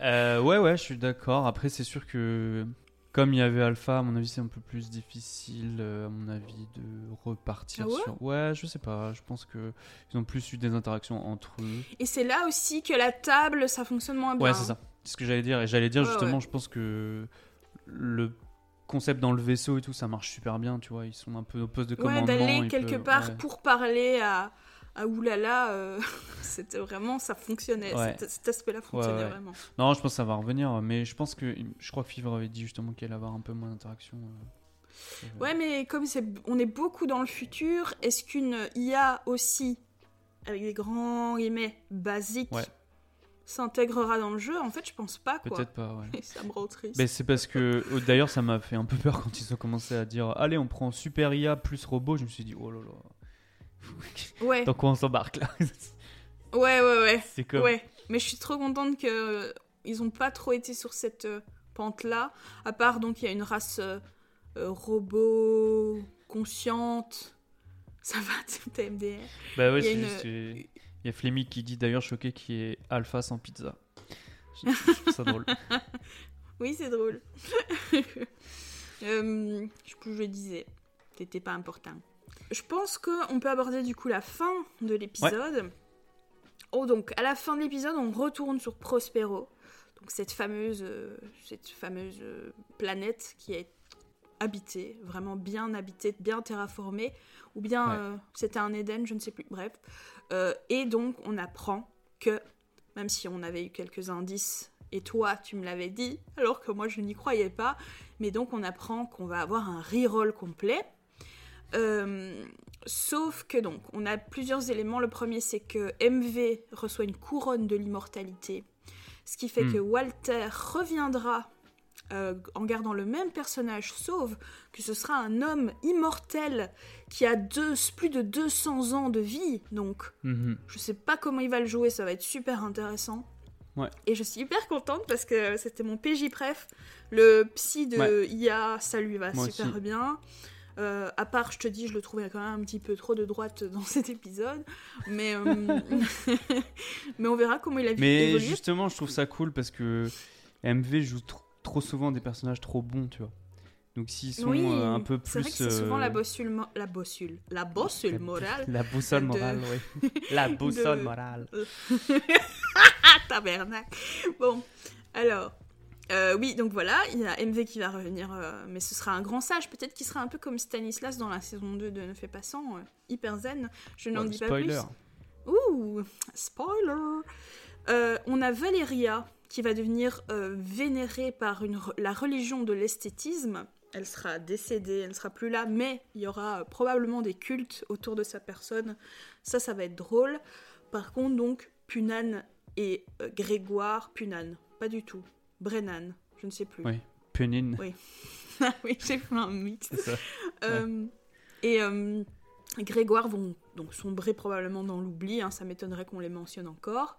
Euh, ouais, ouais, je suis d'accord. Après, c'est sûr que comme il y avait Alpha, à mon avis, c'est un peu plus difficile, euh, à mon avis, de repartir Ah ouais sur. Ouais, je sais pas. Je pense que ils ont plus eu des interactions entre eux. Et c'est là aussi que la table, ça fonctionne moins bien. Ouais, c'est ça. C'est ce que j'allais dire. Et j'allais dire Ouais, justement, ouais. je pense que le concept dans le vaisseau et tout, ça marche super bien. Tu vois, ils sont un peu au poste de Ouais, commandement. d'aller ils quelque part ouais. pour parler à, à Oulala, euh, *laughs* c'était vraiment, ça fonctionnait. Ouais. Cet, cet aspect-là fonctionnait ouais. vraiment. Non, je pense que ça va revenir. Mais je pense que je crois que Fiverr avait dit justement qu'elle allait avoir un peu moins d'interaction. euh, euh, Ouais, mais comme on est beaucoup dans le futur, est-ce qu'une IA aussi, avec des grands guillemets basiques, s'intégrera dans le jeu? En fait, je pense pas. Peut-être pas. Ouais. Et *laughs* ça me rend triste. Mais c'est parce que euh, d'ailleurs ça m'a fait un peu peur quand ils ont commencé à dire allez on prend super IA plus robot je me suis dit oh là là Ouais, quoi on s'embarque là ouais, ouais, ouais. c'est comme Ouais, mais je suis trop contente que euh, ils ont pas trop été sur cette euh, pente-là. À part donc il y a une race euh, euh, robot consciente. Ça va, *laughs* c'est MDR. bah ouais c'est une- juste il y a Flemmy qui dit d'ailleurs choqué qui est alpha sans pizza je, je trouve ça drôle *laughs* Oui, c'est drôle. *laughs* Je je disais. C'était pas important. Je pense qu'on peut aborder du coup la fin de l'épisode. Oh, donc à la fin de l'épisode, on retourne sur Prospero. Donc cette fameuse, euh, cette fameuse euh, planète qui est habitée, vraiment bien habitée, bien terraformée. Ou bien Ouais. euh, c'était un Éden, je ne sais plus. Bref. Et donc on apprend que, même si on avait eu quelques indices, et toi tu me l'avais dit, alors que moi je n'y croyais pas, mais donc on apprend qu'on va avoir un reroll complet. Euh, sauf que donc, on a plusieurs éléments. Le premier, c'est que MV reçoit une couronne de l'immortalité, ce qui fait Hmm. que Walter reviendra euh, en gardant le même personnage, sauf que ce sera un homme immortel qui a deux, plus de 200 ans de vie. Donc, Mhm. je sais pas comment il va le jouer, ça va être super intéressant. Ouais. Et je suis hyper contente parce que c'était mon PJ préf. Le psy de Ouais. IA, ça lui va Moi super aussi. bien. Euh, à part, je te dis, je le trouvais quand même un petit peu trop de droite dans *laughs* cet épisode. Mais, euh, *laughs* mais on verra comment il a Mais évolué. justement, je trouve ça cool parce que MV joue tr- trop souvent des personnages trop bons, tu vois. Donc s'ils sont oui, euh, un peu plus. c'est vrai que c'est souvent euh, la bossule, la bossule, la bossule *laughs* la- morale. La boussole de- morale, oui. La boussole de- morale. Ah, tabernacle. Bon, alors. Euh, oui, donc voilà, il y a MV qui va revenir, euh, mais ce sera un grand sage. Peut-être qu'il sera un peu comme Stanislas dans la saison 2 de Ne fais pas sans, euh, hyper zen. Je n'en Ouais, dis pas spoiler. plus. Ouh, spoiler Euh, On a Valéria qui va devenir vénérée par une, la religion de l'esthétisme. Elle sera décédée, elle sera plus là, mais il y aura probablement des cultes autour de sa personne. Ça, ça va être drôle. Par contre, donc, Punan et Grégoire, Punan, pas du tout. Brennan, je ne sais plus. Oui. Punine. Oui. *laughs* Ah oui, j'ai fait un mix. Ça. Euh, et euh, Grégoire vont donc sombrer probablement dans l'oubli, hein, ça m'étonnerait qu'on les mentionne encore.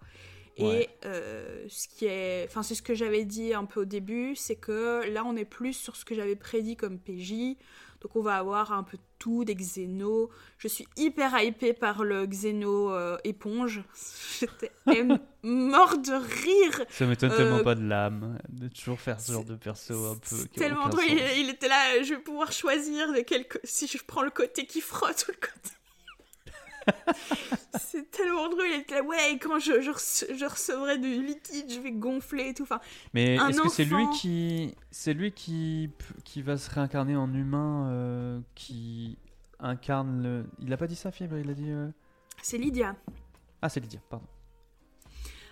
Et euh, ce qui est, enfin c'est ce que j'avais dit un peu au début, c'est que là on est plus sur ce que j'avais prédit comme PJ. Donc on va avoir un peu tout, des xénos. Je suis hyper hypée par le xéno euh, éponge. *laughs* J'étais *laughs* mort de rire. Ça m'étonne Euh, tellement pas de l'âme de toujours faire ce genre de perso un peu. Tellement drôle. Il, il était là, je vais pouvoir choisir de quel si je prends le côté qui frotte ou le côté. C'est tellement drôle. Il était là, ouais, quand je, je, rece- je recevrai du liquide, je vais gonfler et tout. Enfin, Mais est-ce que c'est lui qui, c'est lui qui, qui va se réincarner en humain, euh, qui incarne le. Il a pas dit ça, Fibre Il a dit. euh, c'est Lydia. Ah, c'est Lydia. Pardon.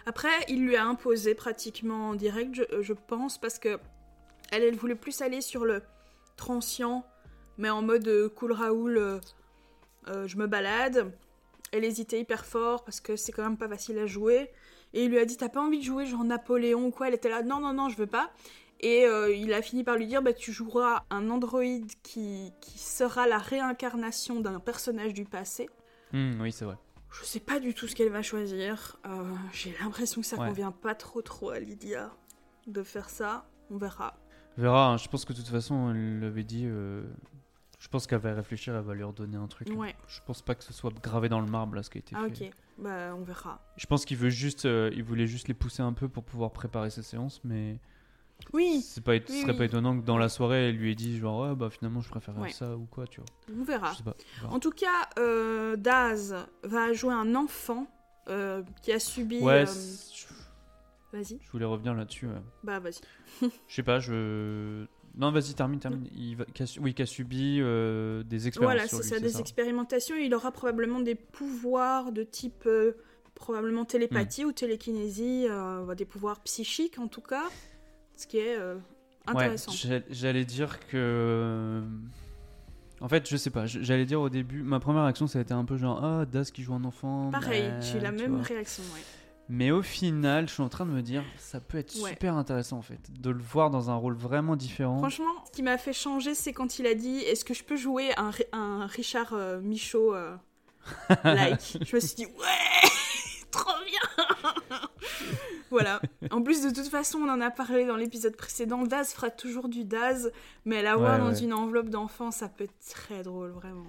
Après, il lui a imposé pratiquement en direct, je, je pense, parce que elle, elle voulait plus aller sur le transient, mais en mode euh, cool Raoul, euh, je me balade. Elle hésitait hyper fort parce que c'est quand même pas facile à jouer. Et il lui a dit T'as pas envie de jouer genre Napoléon ou quoi? Elle était là Non, non, non, je veux pas. Et euh, il a fini par lui dire bah, Tu joueras un androïde qui, qui sera la réincarnation d'un personnage du passé. Hmm, oui, c'est vrai. Je sais pas du tout ce qu'elle va choisir. Euh, J'ai l'impression que ça Ouais. convient pas trop trop à Lydia de faire ça. On verra. On verra. hein. Je pense que de toute façon, elle l'avait dit. euh, Je pense qu'elle va réfléchir, elle va lui redonner un truc. Ouais. Je pense pas que ce soit gravé dans le marbre là, ce qui a été Ah fait. ok. Bah on verra. Je pense qu'il veut juste, euh, il voulait juste les pousser un peu pour pouvoir préparer ses séances, mais Oui, c'est pas, ce serait oui. pas étonnant que dans la soirée, elle lui ait dit genre ouais bah finalement je préfère Ouais. ça ou quoi, tu vois. on verra. Je sais pas. on verra. En tout cas, euh, Daz va jouer un enfant euh, qui a subi. Ouais, Vas-y. je voulais revenir là-dessus. Bah vas-y. Je sais pas, je. Non, vas-y, termine, termine. Il va... qui a Oui, qui a subi euh, des expériences. Voilà, c'est ça, des ça. expérimentations. Il aura probablement des pouvoirs de type euh, probablement télépathie Hmm. ou télékinésie, euh, des pouvoirs psychiques en tout cas, ce qui est Ouais, intéressant. j'a- j'allais dire que. En fait, je sais pas, j'allais dire au début, ma première réaction ça a été un peu genre Ah, Das qui joue un enfant. Pareil, bah, j'ai la même vois. réaction. ouais. Mais au final, je suis en train de me dire, ça peut être Ouais. super intéressant en fait, de le voir dans un rôle vraiment différent. Franchement, ce qui m'a fait changer, c'est quand il a dit Est-ce que je peux jouer un, Ri- un Richard euh, Michaud euh, like? *laughs* Je me suis dit Ouais *laughs* Trop bien *laughs* Voilà. En plus, de toute façon, on en a parlé dans l'épisode précédent. Daz fera toujours du Daz, mais l'avoir Ouais, dans ouais. une enveloppe d'enfant, ça peut être très drôle, vraiment.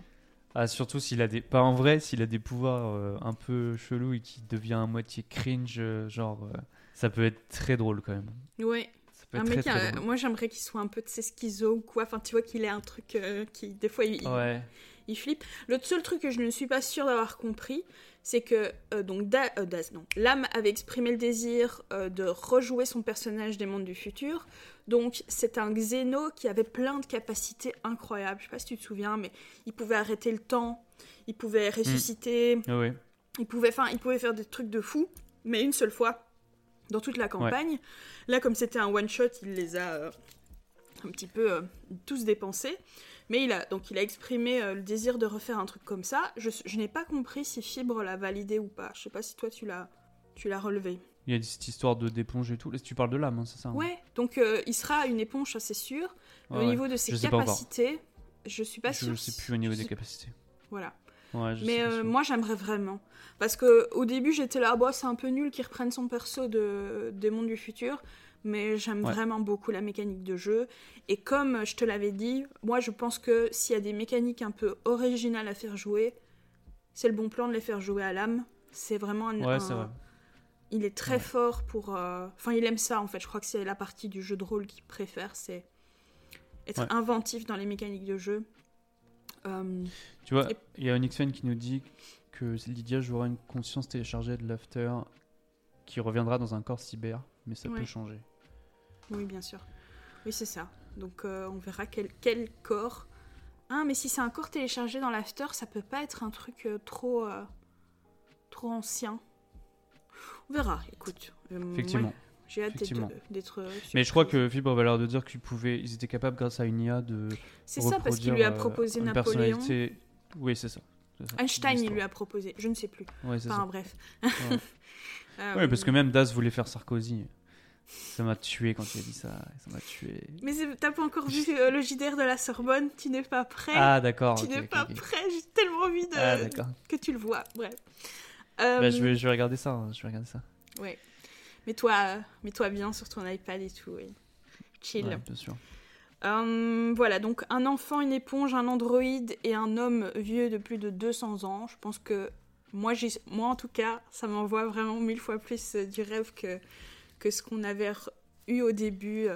Ah, surtout s'il a des. Pas en vrai, s'il a des pouvoirs euh, un peu chelous et qui devient à moitié cringe, euh, genre. euh, ça peut être très drôle quand même. Ouais. Ça peut Un être mec, très, très euh, drôle. moi j'aimerais qu'il soit un peu de ses schizo ou quoi. Enfin, tu vois qu'il ait un truc euh, qui, des fois, il, il- Ouais. Il flippe. Le seul truc que je ne suis pas sûre d'avoir compris, c'est que euh, donc Da- euh, Daz, non, l'âme avait exprimé le désir euh, de rejouer son personnage des mondes du futur. Donc c'est un Xeno qui avait plein de capacités incroyables. Je sais pas si tu te souviens, mais il pouvait arrêter le temps, il pouvait ressusciter, Ouais, ouais. il pouvait, enfin, il pouvait faire des trucs de fou, mais une seule fois dans toute la campagne. Là, comme c'était un one shot, il les a un petit peu tous dépensés. Mais il a donc il a exprimé euh, le désir de refaire un truc comme ça. Je, je n'ai pas compris si Fibre l'a validé ou pas. Je sais pas si toi tu l'as tu l'as relevé. Il y a cette histoire de d'éponge et tout. Tu parles de l'âme, hein, c'est ça hein Ouais. Donc euh, il sera une éponge, ça c'est sûr. Ouais, au ouais. niveau de ses Je capacités, je suis pas Je sûre. sais plus au niveau je des capacités. Voilà. Ouais, je Mais euh, moi j'aimerais vraiment. Parce que au début j'étais là, bah, c'est un peu nul qu'il reprenne son perso de, des mondes du futur. Mais j'aime Ouais. vraiment beaucoup la mécanique de jeu. Et comme je te l'avais dit, moi je pense que s'il y a des mécaniques un peu originales à faire jouer, c'est le bon plan de les faire jouer à l'âme. C'est vraiment un, Ouais, un- c'est vrai. Il est très Ouais. fort pour. euh, Enfin, il aime ça en fait. Je crois que c'est la partie du jeu de rôle qu'il préfère, c'est être inventif dans les mécaniques de jeu. Euh, Tu vois, Et- il y a un fan qui nous dit que Lydia jouera une conscience téléchargée de l'after qui reviendra dans un corps cyber, mais ça Ouais. peut changer. Oui, bien sûr. Oui, c'est ça. Donc, euh, on verra quel, quel corps. Ah, mais si c'est un corps téléchargé dans l'after, ça peut pas être un truc euh, trop. euh, trop ancien. On verra, écoute. Effectivement. ouais, J'ai hâte d'être- Mais je crois que Fibre avait l'air de dire qu'ils pouvaient, ils étaient capables grâce à une IA de C'est ça, parce qu'il lui a proposé une Napoléon. personnalité- Oui, c'est ça. Einstein, il lui a proposé. Je ne sais plus. Ouais, c'est Enfin, ça. bref. Ouais. *laughs* Ouais, parce que même Das voulait faire Sarkozy. Ça m'a tué quand il a dit ça. Ça m'a tué. Mais t'as pas encore vu euh, le JDR de la Sorbonne, tu n'es pas prêt. Ah, d'accord. tu n'es pas prêt, j'ai tellement envie de... Ah, que tu le vois. Bref. Euh, Bah, je, vais, je vais regarder ça. hein, Je vais regarder ça. Ouais. Mets-toi mets bien sur ton iPad et tout. oui. Chill. Ouais, bien sûr. Euh, voilà, donc un enfant, une éponge, un androïde et un homme vieux de plus de 200 ans. Je pense que moi, moi en tout cas, ça m'envoie vraiment mille fois plus euh, du rêve que, que ce qu'on avait eu au début.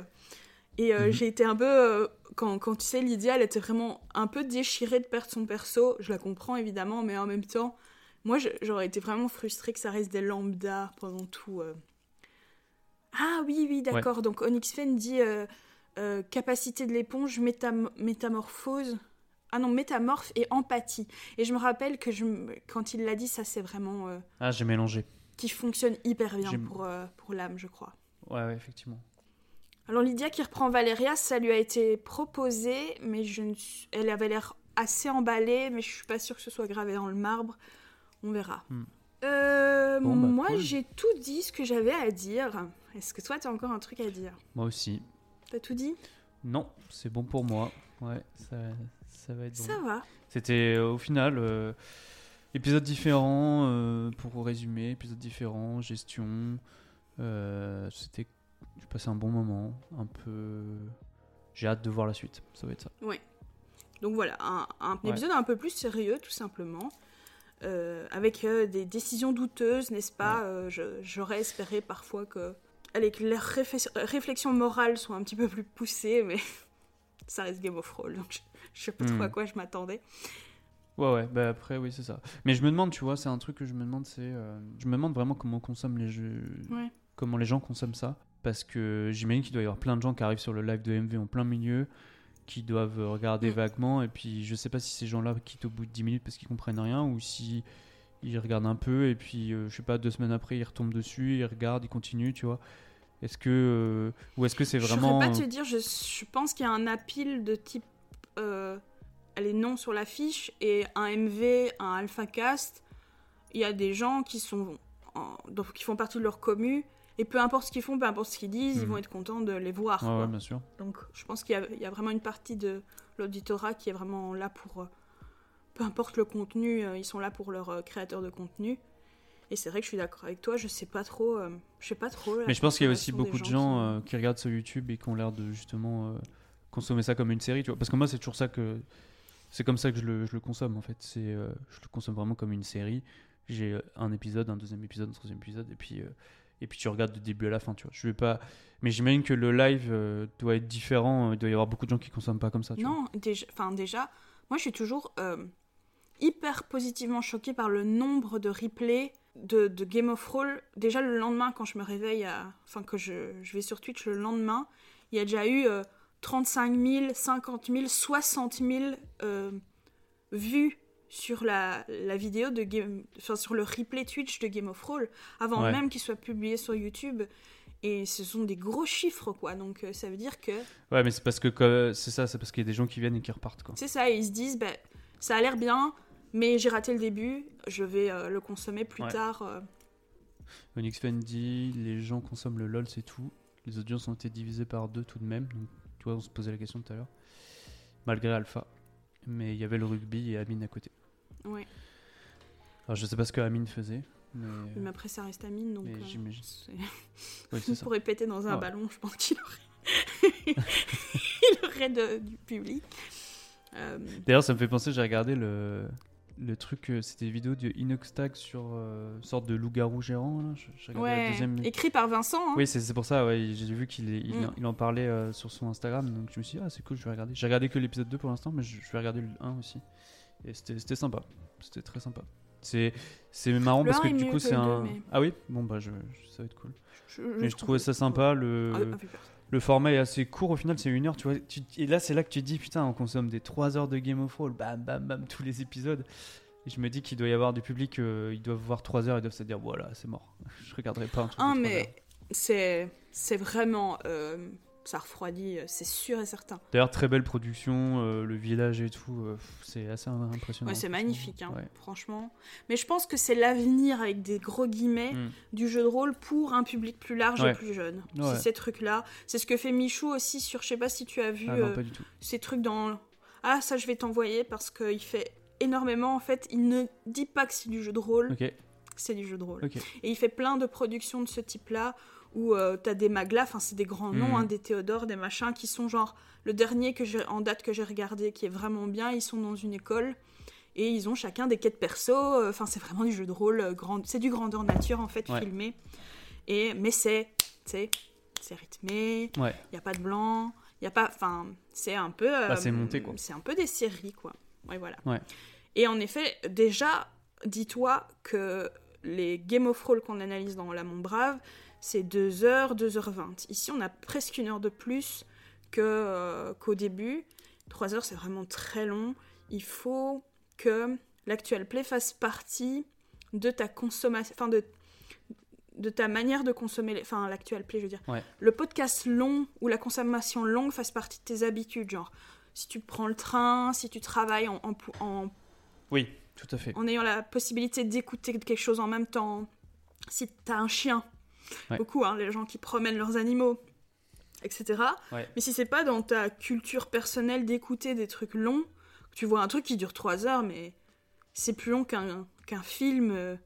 Et euh, Mhm. j'ai été un peu. euh, quand, quand tu sais, Lydia, elle était vraiment un peu déchirée de perdre son perso. Je la comprends évidemment, mais en même temps, moi, j'aurais été vraiment frustrée que ça reste des lambda pendant tout. euh. Ah oui, oui, d'accord. Donc Onyx Fen dit capacité de l'éponge, métam- métamorphose. Ah non, métamorphe et empathie. Et je me rappelle que je, quand il l'a dit, ça c'est vraiment Ah, j'ai mélangé. Qui fonctionne hyper bien pour, euh, pour l'âme, je crois. Ouais, ouais, effectivement. Alors Lydia qui reprend Valéria, ça lui a été proposé, mais je ne elle avait l'air assez emballée, mais je suis pas sûre que ce soit gravé dans le marbre. On verra. Hmm. Euh, Bon, bah, moi, cool. j'ai tout dit ce que j'avais à dire. Est-ce que toi, tu as encore un truc à dire? Moi aussi. T'as tout dit? Non, c'est bon pour moi. Ouais, ça, ça va être bon. Ça va. C'était euh, au final euh, épisode différent euh, pour résumer, épisode différent, gestion. euh, C'était, j'ai passé un bon moment, un peu. J'ai hâte de voir la suite. Ça va être ça. Donc voilà, un, un Ouais. épisode un peu plus sérieux, tout simplement. Euh, avec euh, des décisions douteuses, n'est-ce pas? Euh, je- J'aurais espéré parfois que, allez, que les réflex- réflexions morales soient un petit peu plus poussées, mais *laughs* ça reste Game of Thrones, donc je, je sais pas trop Hmm. à quoi je m'attendais. Ouais, ouais. Bah après, oui, c'est ça. Mais je me demande, tu vois, c'est un truc que je me demande, c'est, euh, je me demande vraiment comment on consomme les jeux, Ouais. comment les gens consomment ça, parce que j'imagine qu'il doit y avoir plein de gens qui arrivent sur le live de MV en plein milieu, qui doivent regarder vaguement, et puis je sais pas si ces gens-là quittent au bout de 10 minutes parce qu'ils comprennent rien, ou si ils regardent un peu, et puis euh, je sais pas, deux semaines après ils retombent dessus, ils regardent, ils continuent, tu vois. Est-ce que, euh, ou est-ce que c'est Je vraiment, saurais pas te dire, je, je pense qu'il y a un appeal de type. Euh, allez, non sur l'affiche, et un MV, un Alpha Cast. Il y a des gens qui sont. en- donc, qui font partie de leur commu, et peu importe ce qu'ils font, peu importe ce qu'ils disent, ils Mhm. vont être contents de les voir. Quoi. ouais, bien sûr. Donc je pense qu'il y, a- il y a vraiment une partie de l'auditorat qui est vraiment là pour... euh, peu importe le contenu, euh, ils sont là pour leur euh, créateur de contenu. Et c'est vrai que je suis d'accord avec toi, je sais pas trop... euh, je sais pas trop... Mais je pense qu'il y a aussi beaucoup de gens qui- euh, qui regardent sur YouTube et qui ont l'air de justement euh, consommer ça comme une série, tu vois. Parce que moi, c'est toujours ça que. C'est comme ça que je le, je le consomme en fait. C'est, euh, je le consomme vraiment comme une série. J'ai euh, un épisode, un deuxième épisode, un troisième épisode, et puis, euh, et puis tu regardes du début à la fin, tu vois. Je vais pas. Mais j'imagine que le live euh, doit être différent. Il doit y avoir beaucoup de gens qui consomment pas comme ça, tu vois. Non, déjà, enfin déjà, moi je suis toujours hyper positivement choquée par le nombre de replays de, de Game of Thrones. Déjà le lendemain, quand je me réveille, à- enfin que je, je vais sur Twitch le lendemain, il y a déjà eu 35 000, 50 000, 60 000 euh, vues sur la, la vidéo de Game, enfin, sur le replay Twitch de Game of Thrones, avant Ouais. même qu'il soit publié sur YouTube. Et ce sont des gros chiffres, quoi. Donc euh, ça veut dire que Ouais, mais c'est parce que que- c'est ça, c'est parce qu'il y a des gens qui viennent et qui repartent, quoi. c'est ça, et ils se disent, bah, ça a l'air bien, mais j'ai raté le début, je vais euh, le consommer plus Ouais. tard. euh. Onyx Fan dit les gens consomment le LOL, c'est tout. Les audiences ont été divisées par deux tout de même. Donc, tu vois, on se posait la question tout à l'heure. Malgré Alpha. Mais il y avait le rugby et Amine à côté. Ouais. Alors, je sais pas ce que Amine faisait. Mais, Mais après, ça reste à mine, donc. euh, j'imagine. *laughs* ça. Pour répéter dans un Ouais. ballon, je pense qu'il aurait. *laughs* il aurait de- du public. Euh, D'ailleurs, ça me fait penser, j'ai regardé le, le truc, euh, c'était des vidéos de Inoxtag sur euh, une sorte de loup-garou gérant. Là. J'ai j'ai regardé la deuxième. écrit par Vincent. hein. Oui, c'est pour ça, ouais, j'ai vu qu'il il, Mm. il en parlait euh, sur son Instagram, donc je me suis dit, ah, c'est cool, je vais regarder. J'ai regardé que l'épisode 2 pour l'instant, mais je, je vais regarder le 1 aussi. Et c'était sympa, c'était très sympa. C'est marrant Le parce 1 que du coup, c'est un. 2, mais- Ah oui? Bon, bah, je, je- ça va être cool. Je, Mais je trouvais ça sympa, le. Ah. Le format est assez court au final, c'est une heure, tu vois. Tu- et là, c'est là que tu te dis, putain, on consomme des 3 heures de Game of Thrones, bam, bam, bam, tous les épisodes. Et je me dis qu'il doit y avoir du public, euh, ils doivent voir 3 heures, ils doivent se dire, voilà, c'est mort. *laughs* Je regarderai pas un truc. Ah, mais c'est c'est vraiment. euh, ça refroidit, euh, c'est sûr et certain. D'ailleurs, très belle production, euh, le village et tout, euh, c'est assez impressionnant. Ouais, c'est magnifique, hein, Ouais. franchement. Mais je pense que c'est l'avenir, avec des gros guillemets, Mm. du jeu de rôle pour un public plus large Ouais. et plus jeune. C'est ces trucs-là. C'est ce que fait Michou aussi sur, je sais pas si tu as vu Ah non, euh, ces trucs dans. Ah, ça, je vais t'envoyer parce qu'il fait énormément. En fait, il ne dit pas que c'est du jeu de rôle, Ok, c'est du jeu de rôle. ok. Et il fait plein de productions de ce type-là où euh, t'as des maglas, enfin c'est des grands noms, Mhm. hein, des Théodore, des machins qui sont genre le dernier que j'ai en date que j'ai regardé qui est vraiment bien. Ils sont dans une école et ils ont chacun des quêtes perso. euh, Enfin c'est vraiment du jeu de rôle, euh, grand... c'est du grandeur nature en fait Ouais. filmé. Et mais c'est, c'est, c'est rythmé. Ouais. Il y a pas de blanc. Il y a pas, enfin c'est un peu. euh, Bah, c'est monté, quoi. C'est un peu des séries quoi. Ouais voilà. Ouais. Et en effet, déjà, dis-toi que les Game of Thrones qu'on analyse dans La Mon Brave, c'est 2h, 2h20. Ici, on a presque une heure de plus euh, qu'au début. 3 heures, c'est vraiment très long. Il faut que l'actuel play fasse partie de ta consommation, enfin de, de ta manière de consommer, enfin l'actuel play, je veux dire. Ouais. Le podcast long ou la consommation longue fasse partie de tes habitudes, genre si tu prends le train, si tu travailles en, en, en Oui, tout à fait. en ayant la possibilité d'écouter quelque chose en même temps. Si t'as un chien, Ouais. beaucoup, hein, les gens qui promènent leurs animaux, etc. Ouais. Mais si c'est pas dans ta culture personnelle d'écouter des trucs longs, tu vois un truc qui dure 3 heures, mais c'est plus long qu'un film euh,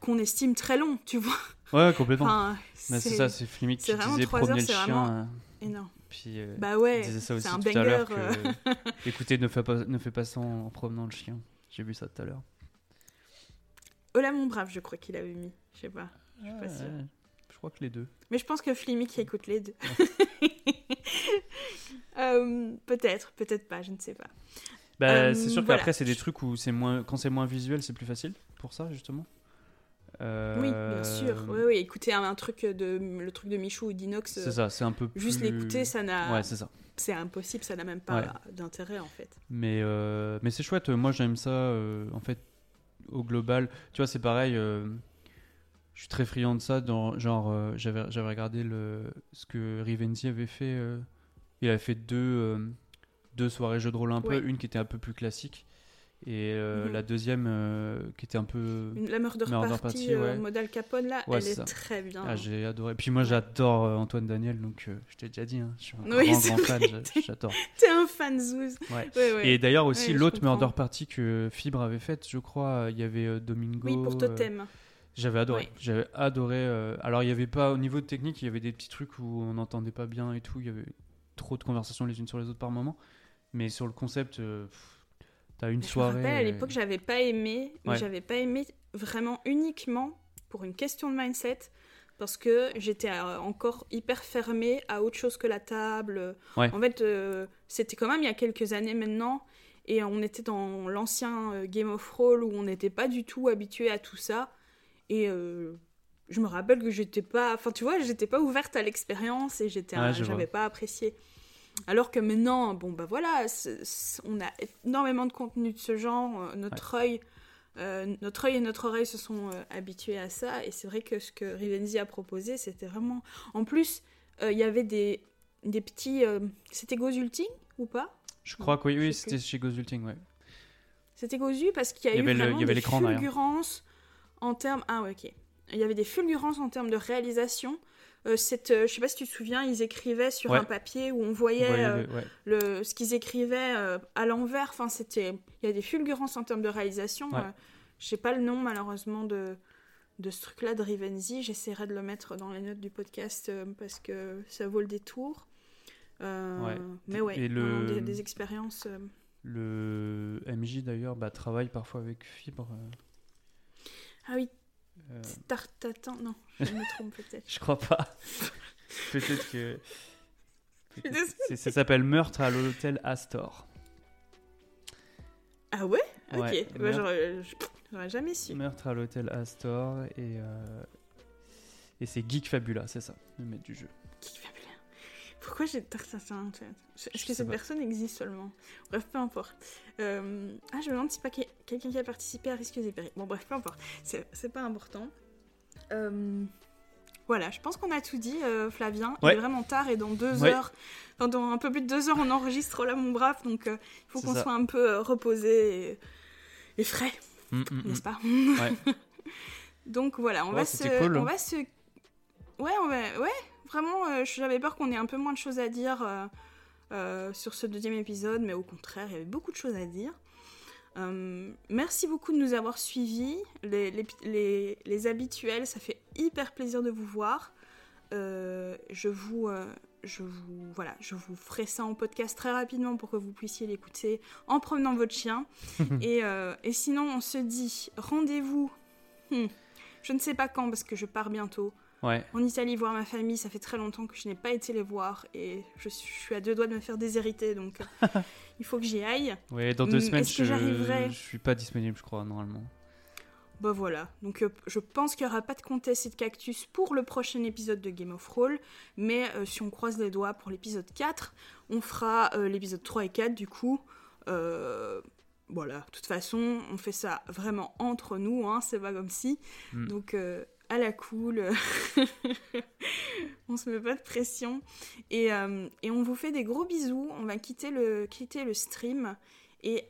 qu'on estime très long, tu vois. Ouais, complètement. Enfin, c'est ça, c'est c'est qui vraiment disait c'est chien. vraiment- euh, énorme. Puis euh, Bah ouais, c'est un tout à banger. euh, que *laughs* écoutez, ne fais pas, ne fais pas ça en, en promenant le chien. J'ai vu ça tout à l'heure. Ola mon brave, je crois qu'il avait mis. Je sais pas. Suis pas sûre. Ouais, Je crois que les deux. Mais je pense que Flimik écoute les deux. *laughs* Euh, peut-être, peut-être pas, je ne sais pas. Bah, Euh, c'est sûr voilà. qu'après, c'est des trucs où c'est moins, quand c'est moins visuel, c'est plus facile pour ça, justement. Euh, Oui, bien sûr. Oui, oui, écouter un, un truc de le truc de Michou ou d'Inox, C'est ça, c'est un peu plus. juste l'écouter, ça n'a, Ouais, c'est ça. c'est impossible, ça n'a même pas d'intérêt en fait. Mais, euh, mais c'est chouette, moi j'aime ça, euh, en fait, au global. Tu vois, c'est pareil, euh, je suis très friand de ça. Dans, genre, euh, j'avais j'avais regardé le, ce que Rivenzi avait fait. euh, il avait fait deux, euh, deux soirées jeux de rôle un peu, une qui était un peu plus classique, et euh, Mhm. la deuxième qui était un peu. La Murder, Murder Party, Party, ouais. Capone là, Ouais, elle est très bien. Ah, j'ai adoré. Puis moi j'adore Antoine Daniel, donc je t'ai déjà dit, hein, je suis un Oui, grand, grand fan, j'adore. *laughs* T'es un fan zouz. Ouais. Et d'ailleurs aussi l'autre. Murder Party que Fibre avait faite, je crois, il y avait Domingo. Oui, pour Totem. J'avais adoré. J'avais adoré. euh, Alors, il n'y avait pas, au niveau de technique, il y avait des petits trucs où on n'entendait pas bien et tout. Il y avait trop de conversations les unes sur les autres par moment. Mais sur le concept, euh, t'as une Je me soirée. rappelle à l'époque, j'avais pas aimé, mais Ouais. j'avais pas aimé vraiment uniquement pour une question de mindset, parce que j'étais euh, encore hyper fermée à autre chose que la table. Ouais. En fait, euh, c'était quand même il y a quelques années maintenant, et on était dans l'ancien Game of Thrones où on n'était pas du tout habitué à tout ça, et euh, je me rappelle que j'étais pas, enfin tu vois, j'étais pas ouverte à l'expérience et j'étais, Ouais, vois. j'avais pas apprécié. Alors que maintenant, bon bah voilà, on a énormément de contenu de ce genre, euh, notre œil, euh, notre œil et notre oreille se sont euh, habitués à ça, et c'est vrai que ce que Rivenzi a proposé, c'était vraiment. En plus, euh, il y avait des, des petits, c'était Gozulting ou pas? Je crois que oui, oui c'était chez Gozulting, ouais. C'était Gozu parce qu'il y a y eu avait le- vraiment il y avait des fulgurances en termes. Ah ouais, ok. Il y avait des fulgurances en termes de réalisation. Euh, cette, euh, je sais pas si tu te souviens, ils écrivaient sur Ouais. un papier où on voyait euh, ouais. le, ce qu'ils écrivaient euh, à l'envers. Enfin, c'était, il y a des fulgurances en termes de réalisation. Ouais. euh, J'ai pas le nom malheureusement de, de ce truc-là de Rivenzi. J'essaierai de le mettre dans les notes du podcast parce que ça vaut le détour. Mais ouais, Et le- des, des expériences. Le MJ d'ailleurs bah, travaille parfois avec Fibre. Ah oui, euh, Tartatan. Non, je me trompe peut-être. *laughs* je crois pas. *laughs* Peut-être que. *laughs* Ça s'appelle Meurtre à l'hôtel Astor. Ah ouais? Ok, Ouais, bah, j'aurais jamais su. Meurtre à l'hôtel Astor et. euh, Et c'est Geek Fabula, c'est ça, le maître du jeu. Pourquoi j'ai Tartatan en tête Est-ce que cette pas. personne existe seulement Bref, peu importe. Euh, Ah, je me demande si pas que- quelqu'un qui a participé à Risques et Périls. Bon, bref, peu importe. C'est c'est pas important. Euh, Voilà, je pense qu'on a tout dit, euh, Flavien. Il est vraiment tard et dans deux Ouais. heures, enfin, dans un peu plus de deux heures, on enregistre là, mon brave. Donc, il faut qu'on ça. soit un peu reposé et, et frais, Mm, mm, n'est-ce mm. pas Ouais. *laughs* Donc voilà, on va se, cool. on va se, ouais, on va, ouais, vraiment, euh, j'avais peur qu'on ait un peu moins de choses à dire euh, euh, sur ce deuxième épisode, mais au contraire, il y avait beaucoup de choses à dire. Euh, merci beaucoup de nous avoir suivis, les, les, les- les habituels, ça fait hyper plaisir de vous voir. Euh, je vous, euh, je vous, voilà, je vous ferai ça en podcast très rapidement pour que vous puissiez l'écouter en promenant votre chien. *laughs* et, et sinon, on se dit rendez-vous. hmm, je ne sais pas quand parce que je pars bientôt Ouais. en Italie voir ma famille. Ça fait très longtemps que je n'ai pas été les voir et je suis, à deux doigts de me faire déshériter donc euh, *laughs* il faut que j'y aille. Ouais, dans deux Mm, semaines, je... suis pas disponible, je crois, normalement. Bah voilà, donc euh, je pense qu'il n'y aura pas de comtesse et de cactus pour le prochain épisode de Game of Roll, mais euh, si on croise les doigts pour l'épisode 4, on fera euh, l'épisode 3 et 4 du coup. Voilà, de toute façon, on fait ça vraiment entre nous, hein, c'est pas comme si. Mm. Donc à la cool, *laughs* on se met pas de pression. Et, euh, et on vous fait des gros bisous, on va quitter le, quitter le stream et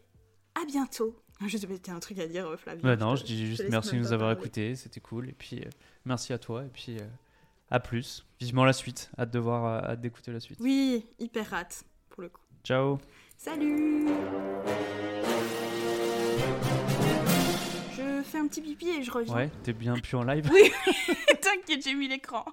à bientôt. *laughs* Je sais pas, t'as un truc à dire, euh, Flavien. Ouais, non, je dis te juste merci de nous avoir écoutés, c'était cool. Et puis, euh, merci à toi. Et puis, euh, à plus. Vivement la suite. Hâte de voir, hâte d'écouter la suite. Oui, hyper hâte, pour le coup. Ciao. Salut fais un petit pipi et je reviens. Ouais, t'es bien plus en live *laughs* T'inquiète, j'ai mis l'écran.